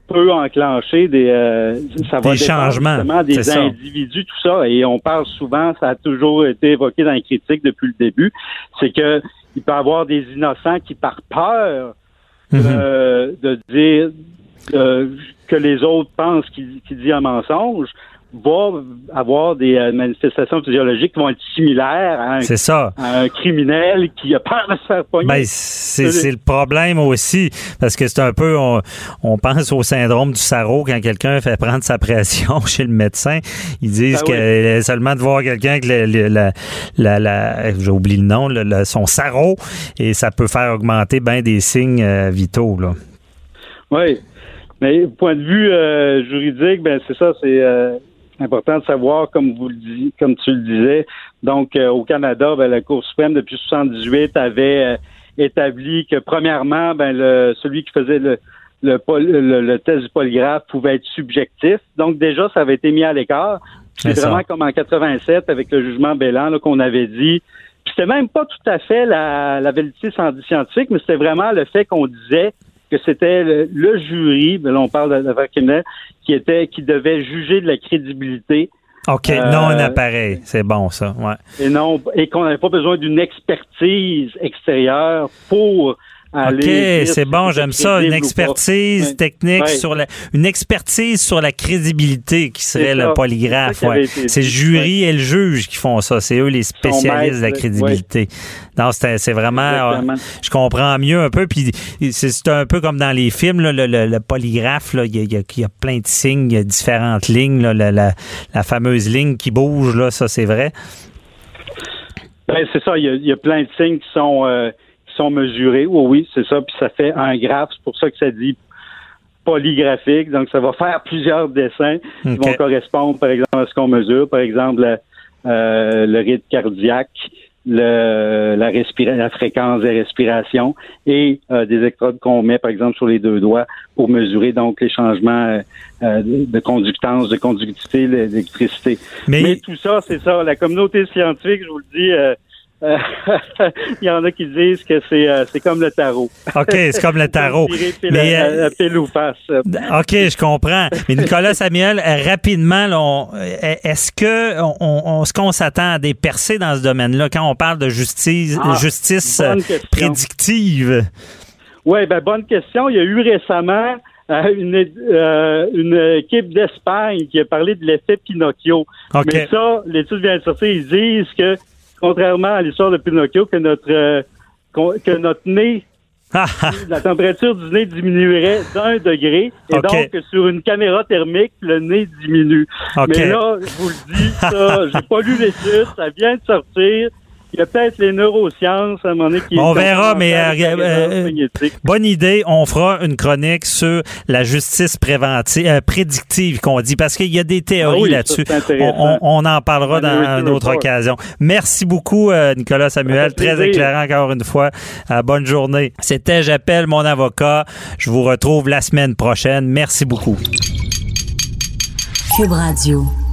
H: peut enclencher des, euh, ça va
E: des changements,
H: des individus, tout ça. Et on parle souvent, ça a toujours été évoqué dans les critiques depuis le début, c'est que il peut y avoir des innocents qui, par peur mhm. euh, de dire euh, que les autres pensent qu'il dit un mensonge, va avoir des euh, manifestations physiologiques qui vont être similaires à un, criminel qui a peur de se faire pogner.
E: Ben, c'est le problème aussi, parce que c'est un peu, on, pense au syndrome du sarreau quand quelqu'un fait prendre sa pression chez le médecin. Ils disent ben que seulement de voir quelqu'un avec la, la, j'ai oublié le nom, son sarreau, et ça peut faire augmenter bien des signes euh, vitaux. Là.
H: Oui. Mais point de vue euh, juridique, ben c'est ça, c'est important de savoir, comme vous le dites, comme tu le disais. Donc, euh, au Canada, ben, la Cour suprême depuis 78 avait euh, établi que premièrement, ben, le, celui qui faisait le, le, le, test du polygraphe pouvait être subjectif. Donc déjà, ça avait été mis à l'écart. C'est vraiment comme en 87 avec le jugement Bellan qu'on avait dit. C'était même pas tout à fait la, la vérité scientifique, mais c'était vraiment le fait qu'on disait que c'était le, jury, ben là on parle d'affaires criminelles, qui était qui devait juger de la crédibilité.
E: OK, non un euh, appareil, c'est bon ça, ouais.
H: Et non et qu'on n'avait pas besoin d'une expertise extérieure pour
E: OK, c'est bon, j'aime ça. Une expertise technique sur la, une expertise sur la crédibilité qui serait le polygraphe. Ouais. C'est le jury et le juge qui font ça. C'est eux les spécialistes de la crédibilité. Non, c'est vraiment, je comprends mieux un peu. Puis c'est un peu comme dans les films, le, polygraphe. Il y, a plein de signes, il y a différentes lignes. la, la, fameuse ligne qui bouge, là, ça c'est vrai.
H: Ben, c'est ça. Il y, a, plein de signes qui sont euh, sont mesurés. Oui, oui, c'est ça. Puis ça fait un graphe. C'est pour ça que ça dit polygraphique. Donc, ça va faire plusieurs dessins qui vont correspondre, par exemple, à ce qu'on mesure. Par exemple, euh, le rythme cardiaque, le, la, la fréquence des respirations et euh, des électrodes qu'on met, par exemple, sur les deux doigts pour mesurer donc les changements euh, de conductance, de conductivité, l'électricité. Mais... Mais... tout ça, c'est ça. La communauté scientifique, je vous le dis, il y en a qui disent que c'est euh, c'est comme le tarot.
E: OK, c'est comme le tarot.
H: Mais euh, ou face.
E: OK, je comprends. Mais Nicolas Samuel, rapidement, est-ce que on, ce qu'on s'attend à des percées dans ce domaine-là quand on parle de justice ah, justice prédictive?
H: Oui, ben bonne question. Il y a eu récemment une, une équipe d'Espagne qui a parlé de l'effet Pinocchio. Mais ça, l'étude vient de sortir, ils disent que contrairement à l'histoire de Pinocchio, que notre euh, que notre nez la température du nez diminuerait d'un degré et donc sur une caméra thermique, le nez diminue. Mais là, je vous le dis, ça, j'ai pas lu l'étude, ça vient de sortir. Il y a peut-être les neurosciences à un moment donné qui.
E: On verra, mais euh, euh, bonne idée. On fera une chronique sur la justice préventive, euh, prédictive qu'on dit, parce qu'il y a des théories ah là-dessus. On, en parlera dans une autre occasion. Merci beaucoup, Nicolas Samuel. Très éclairant encore une fois. bonne journée. C'était J'appelle mon avocat. Je vous retrouve la semaine prochaine. Merci beaucoup. Cube Radio.